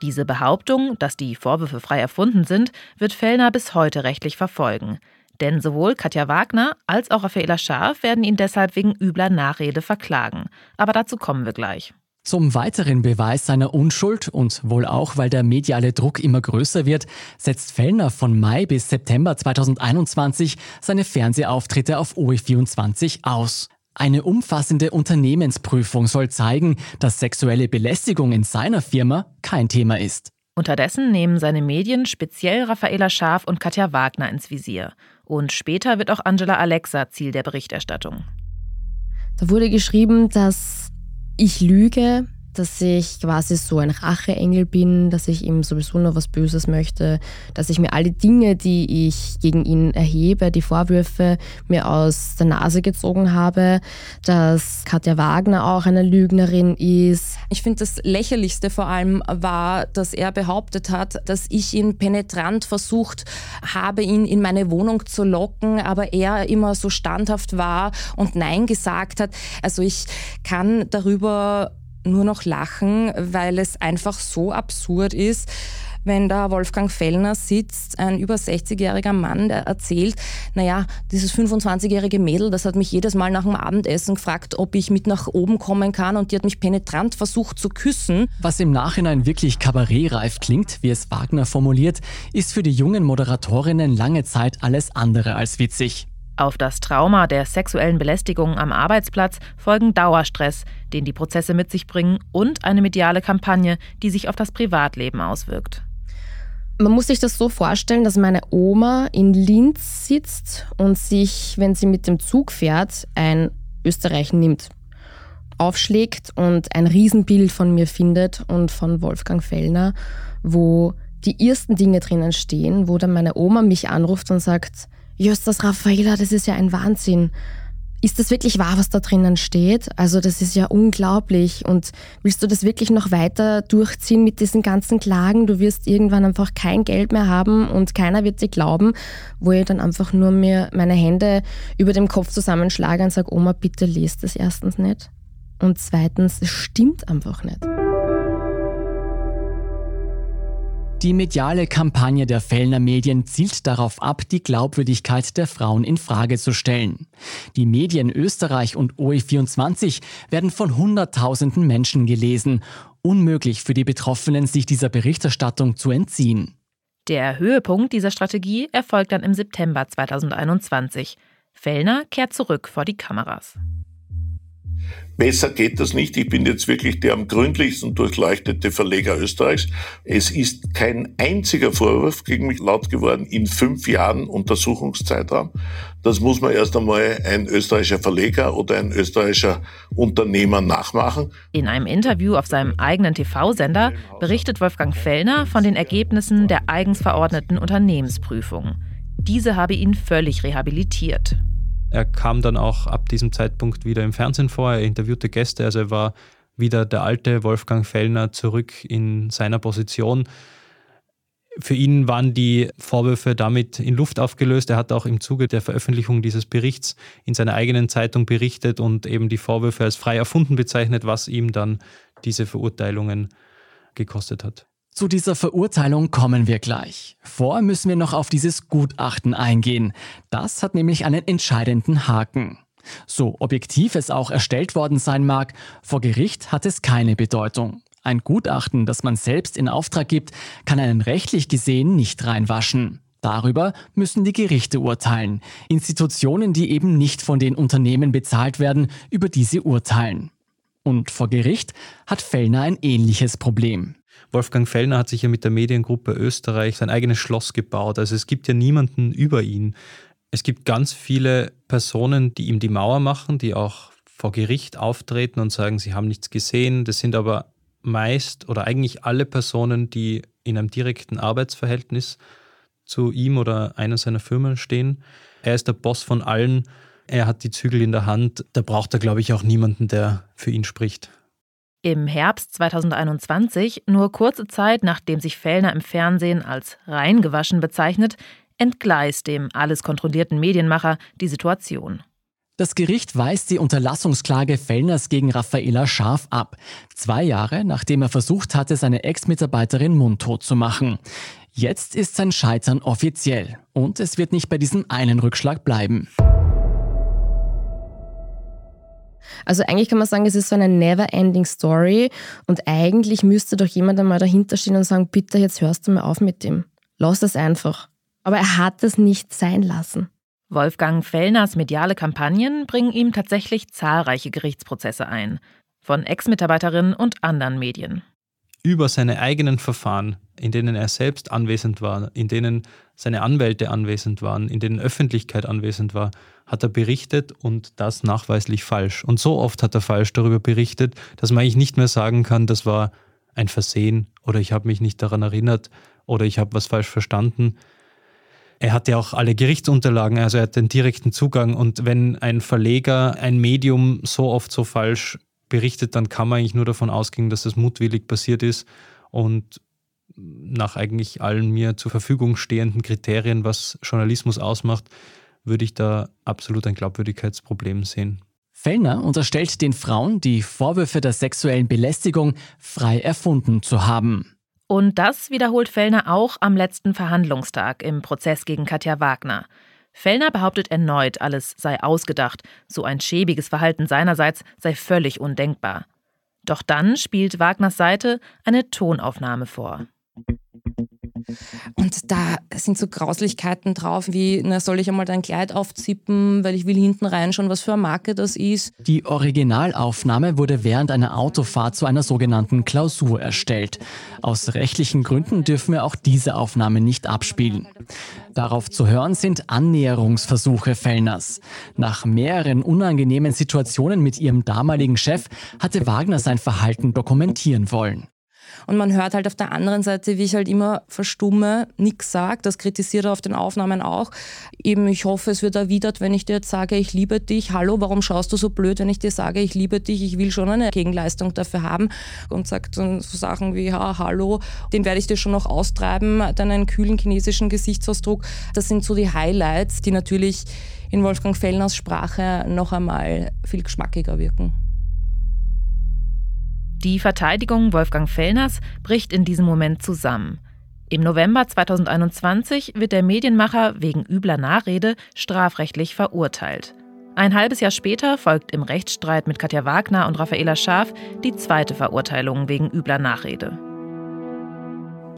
Speaker 4: Diese Behauptung, dass die Vorwürfe frei erfunden sind, wird Fellner bis heute rechtlich verfolgen. Denn sowohl Katja Wagner als auch Raffaela Scharf werden ihn deshalb wegen übler Nachrede verklagen. Aber dazu kommen wir gleich.
Speaker 1: Zum weiteren Beweis seiner Unschuld und wohl auch, weil der mediale Druck immer größer wird, setzt Fellner von Mai bis September 2021 seine Fernsehauftritte auf OE24 aus. Eine umfassende Unternehmensprüfung soll zeigen, dass sexuelle Belästigung in seiner Firma kein Thema ist.
Speaker 4: Unterdessen nehmen seine Medien speziell Raffaela Scharf und Katja Wagner ins Visier. Und später wird auch Angela Alexa Ziel der Berichterstattung.
Speaker 6: Da wurde geschrieben, dass ich lüge, dass ich quasi so ein Racheengel bin, dass ich ihm sowieso nur was Böses möchte, dass ich mir alle Dinge, die ich gegen ihn erhebe, die Vorwürfe mir aus der Nase gezogen habe, dass Katja Wagner auch eine Lügnerin ist.
Speaker 5: Ich finde, das Lächerlichste vor allem war, dass er behauptet hat, dass ich ihn penetrant versucht habe, ihn in meine Wohnung zu locken, aber er immer so standhaft war und Nein gesagt hat. Also ich kann darüber nur noch lachen, weil es einfach so absurd ist, wenn da Wolfgang Fellner sitzt, ein über 60-jähriger Mann, der erzählt, naja, dieses 25-jährige Mädel, das hat mich jedes Mal nach dem Abendessen gefragt, ob ich mit nach oben kommen kann und die hat mich penetrant versucht zu küssen.
Speaker 1: Was im Nachhinein wirklich kabarettreif klingt, wie es Wagner formuliert, ist für die jungen Moderatorinnen lange Zeit alles andere als witzig.
Speaker 4: Auf das Trauma der sexuellen Belästigung am Arbeitsplatz folgen Dauerstress, den die Prozesse mit sich bringen, und eine mediale Kampagne, die sich auf das Privatleben auswirkt.
Speaker 6: Man muss sich das so vorstellen, dass meine Oma in Linz sitzt und sich, wenn sie mit dem Zug fährt, ein Österreich nimmt, aufschlägt und ein Riesenbild von mir findet und von Wolfgang Fellner, wo die ersten Dinge drinnen stehen, wo dann meine Oma mich anruft und sagt, Justus Raffaela, das ist ja ein Wahnsinn. ist das wirklich wahr, was da drinnen steht? Also das ist ja unglaublich. Und willst du das wirklich noch weiter durchziehen mit diesen ganzen Klagen? Du wirst irgendwann einfach kein Geld mehr haben und keiner wird dir glauben, wo ich dann einfach nur mir meine Hände über dem Kopf zusammenschlage und sage, Oma, bitte lest das erstens nicht. Und zweitens, es stimmt einfach nicht.
Speaker 1: Die mediale Kampagne der Fellner Medien zielt darauf ab, die Glaubwürdigkeit der Frauen in Frage zu stellen. Die Medien Österreich und OE24 werden von Hunderttausenden Menschen gelesen. Unmöglich für die Betroffenen, sich dieser Berichterstattung zu entziehen.
Speaker 4: Der Höhepunkt dieser Strategie erfolgt dann im September 2021. Fellner kehrt zurück vor die Kameras.
Speaker 16: Besser geht das nicht. Ich bin jetzt wirklich der am gründlichsten durchleuchtete Verleger Österreichs. Es ist kein einziger Vorwurf gegen mich laut geworden in fünf Jahren Untersuchungszeitraum. Das muss man erst einmal ein österreichischer Verleger oder ein österreichischer Unternehmer nachmachen.
Speaker 4: In einem Interview auf seinem eigenen TV-Sender berichtet Wolfgang Fellner von den Ergebnissen der eigens verordneten Unternehmensprüfung. Diese habe ihn völlig rehabilitiert.
Speaker 3: Er kam dann auch ab diesem Zeitpunkt wieder im Fernsehen vor, er interviewte Gäste, also er war wieder der alte Wolfgang Fellner zurück in seiner Position. Für ihn waren die Vorwürfe damit in Luft aufgelöst. Er hat auch im Zuge der Veröffentlichung dieses Berichts in seiner eigenen Zeitung berichtet und eben die Vorwürfe als frei erfunden bezeichnet, was ihm dann diese Verurteilungen gekostet hat.
Speaker 1: Zu dieser Verurteilung kommen wir gleich. Vor müssen wir noch auf dieses Gutachten eingehen. Das hat nämlich einen entscheidenden Haken. So objektiv es auch erstellt worden sein mag, vor Gericht hat es keine Bedeutung. Ein Gutachten, das man selbst in Auftrag gibt, kann einen rechtlich gesehen nicht reinwaschen. Darüber müssen die Gerichte urteilen. Institutionen, die eben nicht von den Unternehmen bezahlt werden, über diese urteilen. Und vor Gericht hat Fellner ein ähnliches Problem.
Speaker 3: Wolfgang Fellner hat sich ja mit der Mediengruppe Österreich sein eigenes Schloss gebaut. Also es gibt ja niemanden über ihn. Es gibt ganz viele Personen, die ihm die Mauer machen, die auch vor Gericht auftreten und sagen, sie haben nichts gesehen. Das sind aber meist oder eigentlich alle Personen, die in einem direkten Arbeitsverhältnis zu ihm oder einer seiner Firmen stehen. Er ist der Boss von allen. Er hat die Zügel in der Hand. Da braucht er, glaube ich, auch niemanden, der für ihn spricht.
Speaker 4: Im Herbst 2021, nur kurze Zeit nachdem sich Fellner im Fernsehen als reingewaschen bezeichnet, entgleist dem alles kontrollierten Medienmacher die Situation.
Speaker 1: Das Gericht weist die Unterlassungsklage Fellners gegen Raffaela Scharf ab. Zwei Jahre nachdem er versucht hatte, seine Ex-Mitarbeiterin mundtot zu machen. Jetzt ist sein Scheitern offiziell. Und es wird nicht bei diesem einen Rückschlag bleiben.
Speaker 6: Also eigentlich kann man sagen, es ist so eine never-ending Story und eigentlich müsste doch jemand einmal dahinter stehen und sagen, bitte, jetzt hörst du mal auf mit dem. Lass das einfach. Aber er hat es nicht sein lassen.
Speaker 4: Wolfgang Fellners mediale Kampagnen bringen ihm tatsächlich zahlreiche Gerichtsprozesse ein. Von Ex-Mitarbeiterinnen und anderen Medien.
Speaker 3: Über seine eigenen Verfahren, in denen er selbst anwesend war, in denen seine Anwälte anwesend waren, in denen Öffentlichkeit anwesend war, hat er berichtet und das nachweislich falsch. Und so oft hat er falsch darüber berichtet, dass man eigentlich nicht mehr sagen kann, das war ein Versehen oder ich habe mich nicht daran erinnert oder ich habe was falsch verstanden. Er hat ja auch alle Gerichtsunterlagen, also er hat den direkten Zugang. Und wenn ein Verleger ein Medium so oft so falsch berichtet, dann kann man eigentlich nur davon ausgehen, dass das mutwillig passiert ist und nach eigentlich allen mir zur Verfügung stehenden Kriterien, was Journalismus ausmacht, würde ich da absolut ein Glaubwürdigkeitsproblem sehen.
Speaker 1: Fellner unterstellt den Frauen, die Vorwürfe der sexuellen Belästigung frei erfunden zu haben.
Speaker 4: Und das wiederholt Fellner auch am letzten Verhandlungstag im Prozess gegen Katja Wagner. Fellner behauptet erneut, alles sei ausgedacht, so ein schäbiges Verhalten seinerseits sei völlig undenkbar. Doch dann spielt Wagners Seite eine Tonaufnahme vor.
Speaker 5: Und da sind so Grauslichkeiten drauf, wie, na, soll ich einmal dein Kleid aufzippen, weil ich will hinten reinschauen, was für eine Marke das ist.
Speaker 1: Die Originalaufnahme wurde während einer Autofahrt zu einer sogenannten Klausur erstellt. Aus rechtlichen Gründen dürfen wir auch diese Aufnahme nicht abspielen. Darauf zu hören sind Annäherungsversuche Fellners. Nach mehreren unangenehmen Situationen mit ihrem damaligen Chef hatte Wagner sein Verhalten dokumentieren wollen.
Speaker 5: Und man hört halt auf der anderen Seite, wie ich halt immer verstumme, nichts sage. Das kritisiert er auf den Aufnahmen auch. Eben, ich hoffe, es wird erwidert, wenn ich dir jetzt sage, ich liebe dich. Hallo, warum schaust du so blöd, wenn ich dir sage, ich liebe dich? Ich will schon eine Gegenleistung dafür haben. Und sagt dann so Sachen wie, ja, hallo, den werde ich dir schon noch austreiben, dann einen kühlen chinesischen Gesichtsausdruck. Das sind so die Highlights, die natürlich in Wolfgang Fellners Sprache noch einmal viel geschmackiger wirken.
Speaker 4: Die Verteidigung Wolfgang Fellners bricht in diesem Moment zusammen. Im November 2021 wird der Medienmacher wegen übler Nachrede strafrechtlich verurteilt. Ein halbes Jahr später folgt im Rechtsstreit mit Katja Wagner und Raffaela Schaaf die zweite Verurteilung wegen übler Nachrede.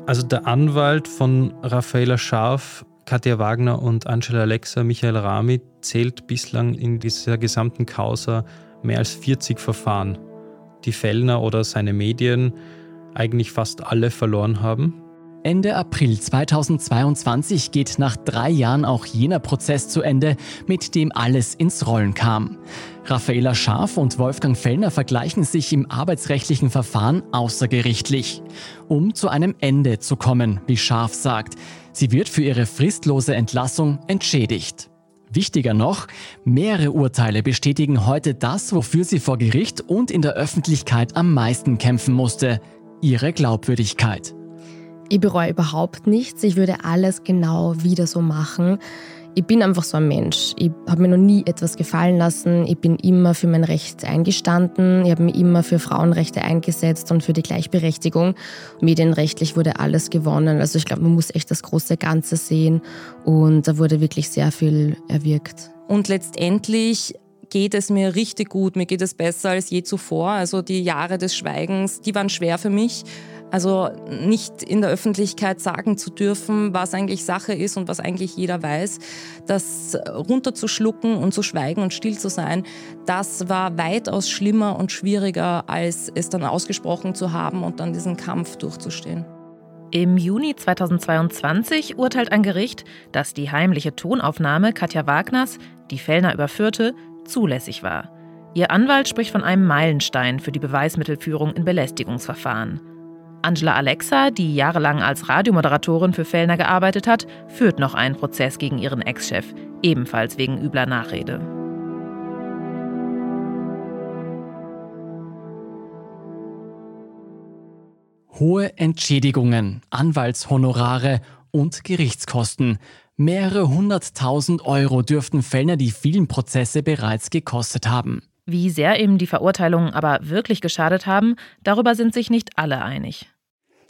Speaker 3: Also der Anwalt von Raffaela Scharf, Katja Wagner und Angela Alexa, Michael Rami, zählt bislang in dieser gesamten Causa mehr als 40 Verfahren die Fellner oder seine Medien eigentlich fast alle verloren haben?
Speaker 1: Ende April 2022 geht nach drei Jahren auch jener Prozess zu Ende, mit dem alles ins Rollen kam. Raffaela Scharf und Wolfgang Fellner vergleichen sich im arbeitsrechtlichen Verfahren außergerichtlich, um zu einem Ende zu kommen, wie Scharf sagt. Sie wird für ihre fristlose Entlassung entschädigt. Wichtiger noch, mehrere Urteile bestätigen heute das, wofür sie vor Gericht und in der Öffentlichkeit am meisten kämpfen musste, ihre Glaubwürdigkeit.
Speaker 6: Ich bereue überhaupt nichts, ich würde alles genau wieder so machen. Ich bin einfach so ein Mensch. Ich habe mir noch nie etwas gefallen lassen. Ich bin immer für mein Recht eingestanden. Ich habe mich immer für Frauenrechte eingesetzt und für die Gleichberechtigung. Medienrechtlich wurde alles gewonnen. Also ich glaube, man muss echt das große Ganze sehen. Und da wurde wirklich sehr viel erwirkt.
Speaker 5: Und letztendlich geht es mir richtig gut. Mir geht es besser als je zuvor. Also die Jahre des Schweigens, die waren schwer für mich. Also nicht in der Öffentlichkeit sagen zu dürfen, was eigentlich Sache ist und was eigentlich jeder weiß. Das runterzuschlucken und zu schweigen und still zu sein, das war weitaus schlimmer und schwieriger, als es dann ausgesprochen zu haben und dann diesen Kampf durchzustehen.
Speaker 4: Im Juni 2022 urteilt ein Gericht, dass die heimliche Tonaufnahme Katja Wagners, die Fellner überführte, zulässig war. Ihr Anwalt spricht von einem Meilenstein für die Beweismittelführung in Belästigungsverfahren. Angela Alexa, die jahrelang als Radiomoderatorin für Fellner gearbeitet hat, führt noch einen Prozess gegen ihren Ex-Chef, ebenfalls wegen übler Nachrede.
Speaker 1: Hohe Entschädigungen, Anwaltshonorare und Gerichtskosten. Mehrere hunderttausend Euro dürften Fellner die vielen Prozesse bereits gekostet haben.
Speaker 4: Wie sehr ihm die Verurteilungen aber wirklich geschadet haben, darüber sind sich nicht alle einig.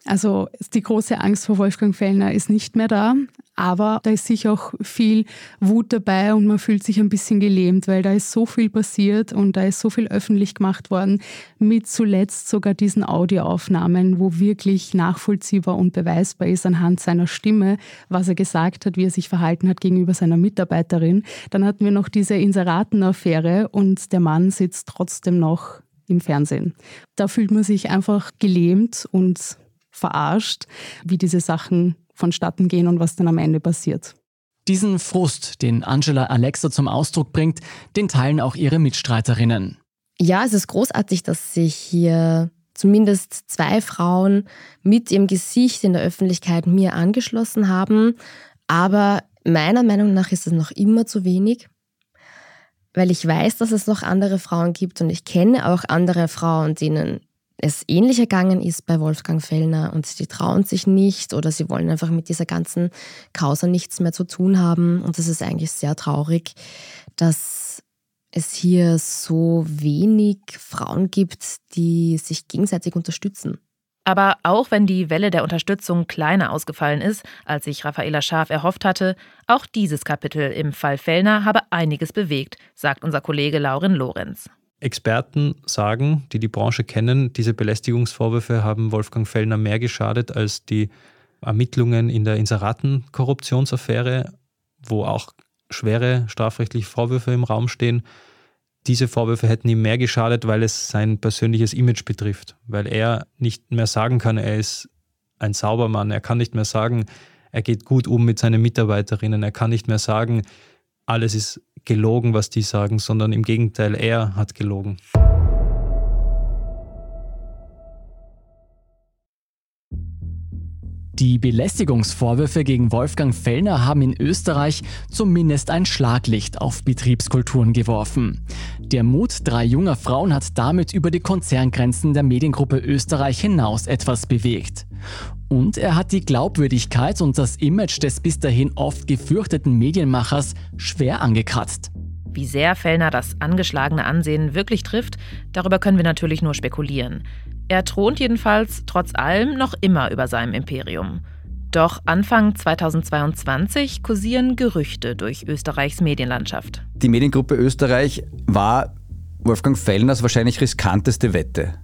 Speaker 7: Also die große Angst vor Wolfgang Fellner ist nicht mehr da, aber da ist sicher auch viel Wut dabei und man fühlt sich ein bisschen gelähmt, weil da ist so viel passiert und da ist so viel öffentlich gemacht worden, mit zuletzt sogar diesen Audioaufnahmen, wo wirklich nachvollziehbar und beweisbar ist anhand seiner Stimme, was er gesagt hat, wie er sich verhalten hat gegenüber seiner Mitarbeiterin. Dann hatten wir noch diese Inseratenaffäre und der Mann sitzt trotzdem noch im Fernsehen. Da fühlt man sich einfach gelähmt und verarscht, wie diese Sachen vonstatten gehen und was dann am Ende passiert.
Speaker 1: Diesen Frust, den Angela Alexa zum Ausdruck bringt, den teilen auch ihre Mitstreiterinnen.
Speaker 6: Ja, es ist großartig, dass sich hier zumindest zwei Frauen mit ihrem Gesicht in der Öffentlichkeit mir angeschlossen haben. Aber meiner Meinung nach ist es noch immer zu wenig, weil ich weiß, dass es noch andere Frauen gibt und ich kenne auch andere Frauen, denen es ähnlich ergangen ist bei Wolfgang Fellner und sie trauen sich nicht oder sie wollen einfach mit dieser ganzen Causa nichts mehr zu tun haben. Und das ist eigentlich sehr traurig, dass es hier so wenig Frauen gibt, die sich gegenseitig unterstützen.
Speaker 4: Aber auch wenn die Welle der Unterstützung kleiner ausgefallen ist, als sich Raffaela Scharf erhofft hatte, auch dieses Kapitel im Fall Fellner habe einiges bewegt, sagt unser Kollege Laurin Lorenz.
Speaker 3: Experten sagen, die die Branche kennen, diese Belästigungsvorwürfe haben Wolfgang Fellner mehr geschadet als die Ermittlungen in der Inseraten-Korruptionsaffäre, wo auch schwere strafrechtliche Vorwürfe im Raum stehen. Diese Vorwürfe hätten ihm mehr geschadet, weil es sein persönliches Image betrifft, weil er nicht mehr sagen kann, er ist ein Saubermann, er kann nicht mehr sagen, er geht gut um mit seinen Mitarbeiterinnen, er kann nicht mehr sagen, alles ist gelogen, was die sagen, sondern im Gegenteil, er hat gelogen.
Speaker 1: Die Belästigungsvorwürfe gegen Wolfgang Fellner haben in Österreich zumindest ein Schlaglicht auf Betriebskulturen geworfen. Der Mut drei junger Frauen hat damit über die Konzerngrenzen der Mediengruppe Österreich hinaus etwas bewegt. Und er hat die Glaubwürdigkeit und das Image des bis dahin oft gefürchteten Medienmachers schwer angekratzt.
Speaker 4: Wie sehr Fellner das angeschlagene Ansehen wirklich trifft, darüber können wir natürlich nur spekulieren. Er thront jedenfalls trotz allem noch immer über seinem Imperium. Doch Anfang 2022 kursieren Gerüchte durch Österreichs Medienlandschaft.
Speaker 18: Die Mediengruppe Österreich war Wolfgang Fellners wahrscheinlich riskanteste Wette.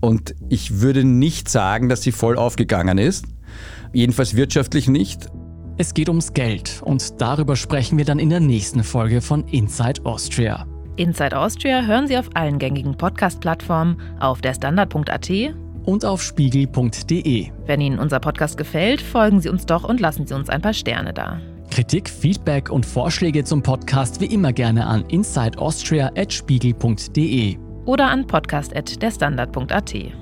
Speaker 18: Und ich würde nicht sagen, dass sie voll aufgegangen ist. Jedenfalls wirtschaftlich nicht.
Speaker 1: Es geht ums Geld und darüber sprechen wir dann in der nächsten Folge von Inside Austria.
Speaker 4: Inside Austria hören Sie auf allen gängigen Podcast-Plattformen, auf der Standard.at
Speaker 1: und auf spiegel.de.
Speaker 4: Wenn Ihnen unser Podcast gefällt, folgen Sie uns doch und lassen Sie uns ein paar Sterne da.
Speaker 1: Kritik, Feedback und Vorschläge zum Podcast wie immer gerne an insideaustria.spiegel.de
Speaker 4: oder an podcast.derstandard.at.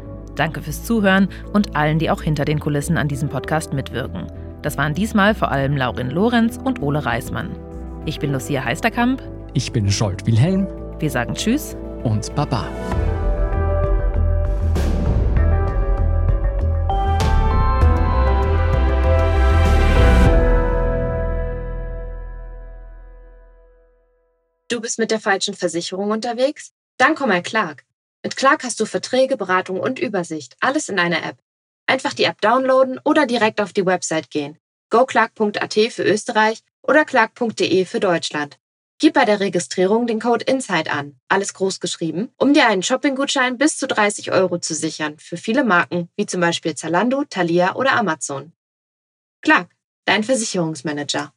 Speaker 4: Danke fürs Zuhören und allen, die auch hinter den Kulissen an diesem Podcast mitwirken. Das waren diesmal vor allem Laurin Lorenz und Ole Reismann. Ich bin Lucia Heisterkamp.
Speaker 1: Ich bin Scholt Wilhelm.
Speaker 4: Wir sagen Tschüss
Speaker 1: und Baba.
Speaker 9: Du bist mit der falschen Versicherung unterwegs? Dann komm mal Clark. Mit Clark hast du Verträge, Beratung und Übersicht, alles in einer App. Einfach die App downloaden oder direkt auf die Website gehen. goclark.at für Österreich oder clark.de für Deutschland. Gib bei der Registrierung den Code INSIDE an, alles groß geschrieben, um dir einen Shopping-Gutschein bis zu 30 Euro zu sichern für viele Marken, wie zum Beispiel Zalando, Thalia oder Amazon. Clark, dein Versicherungsmanager.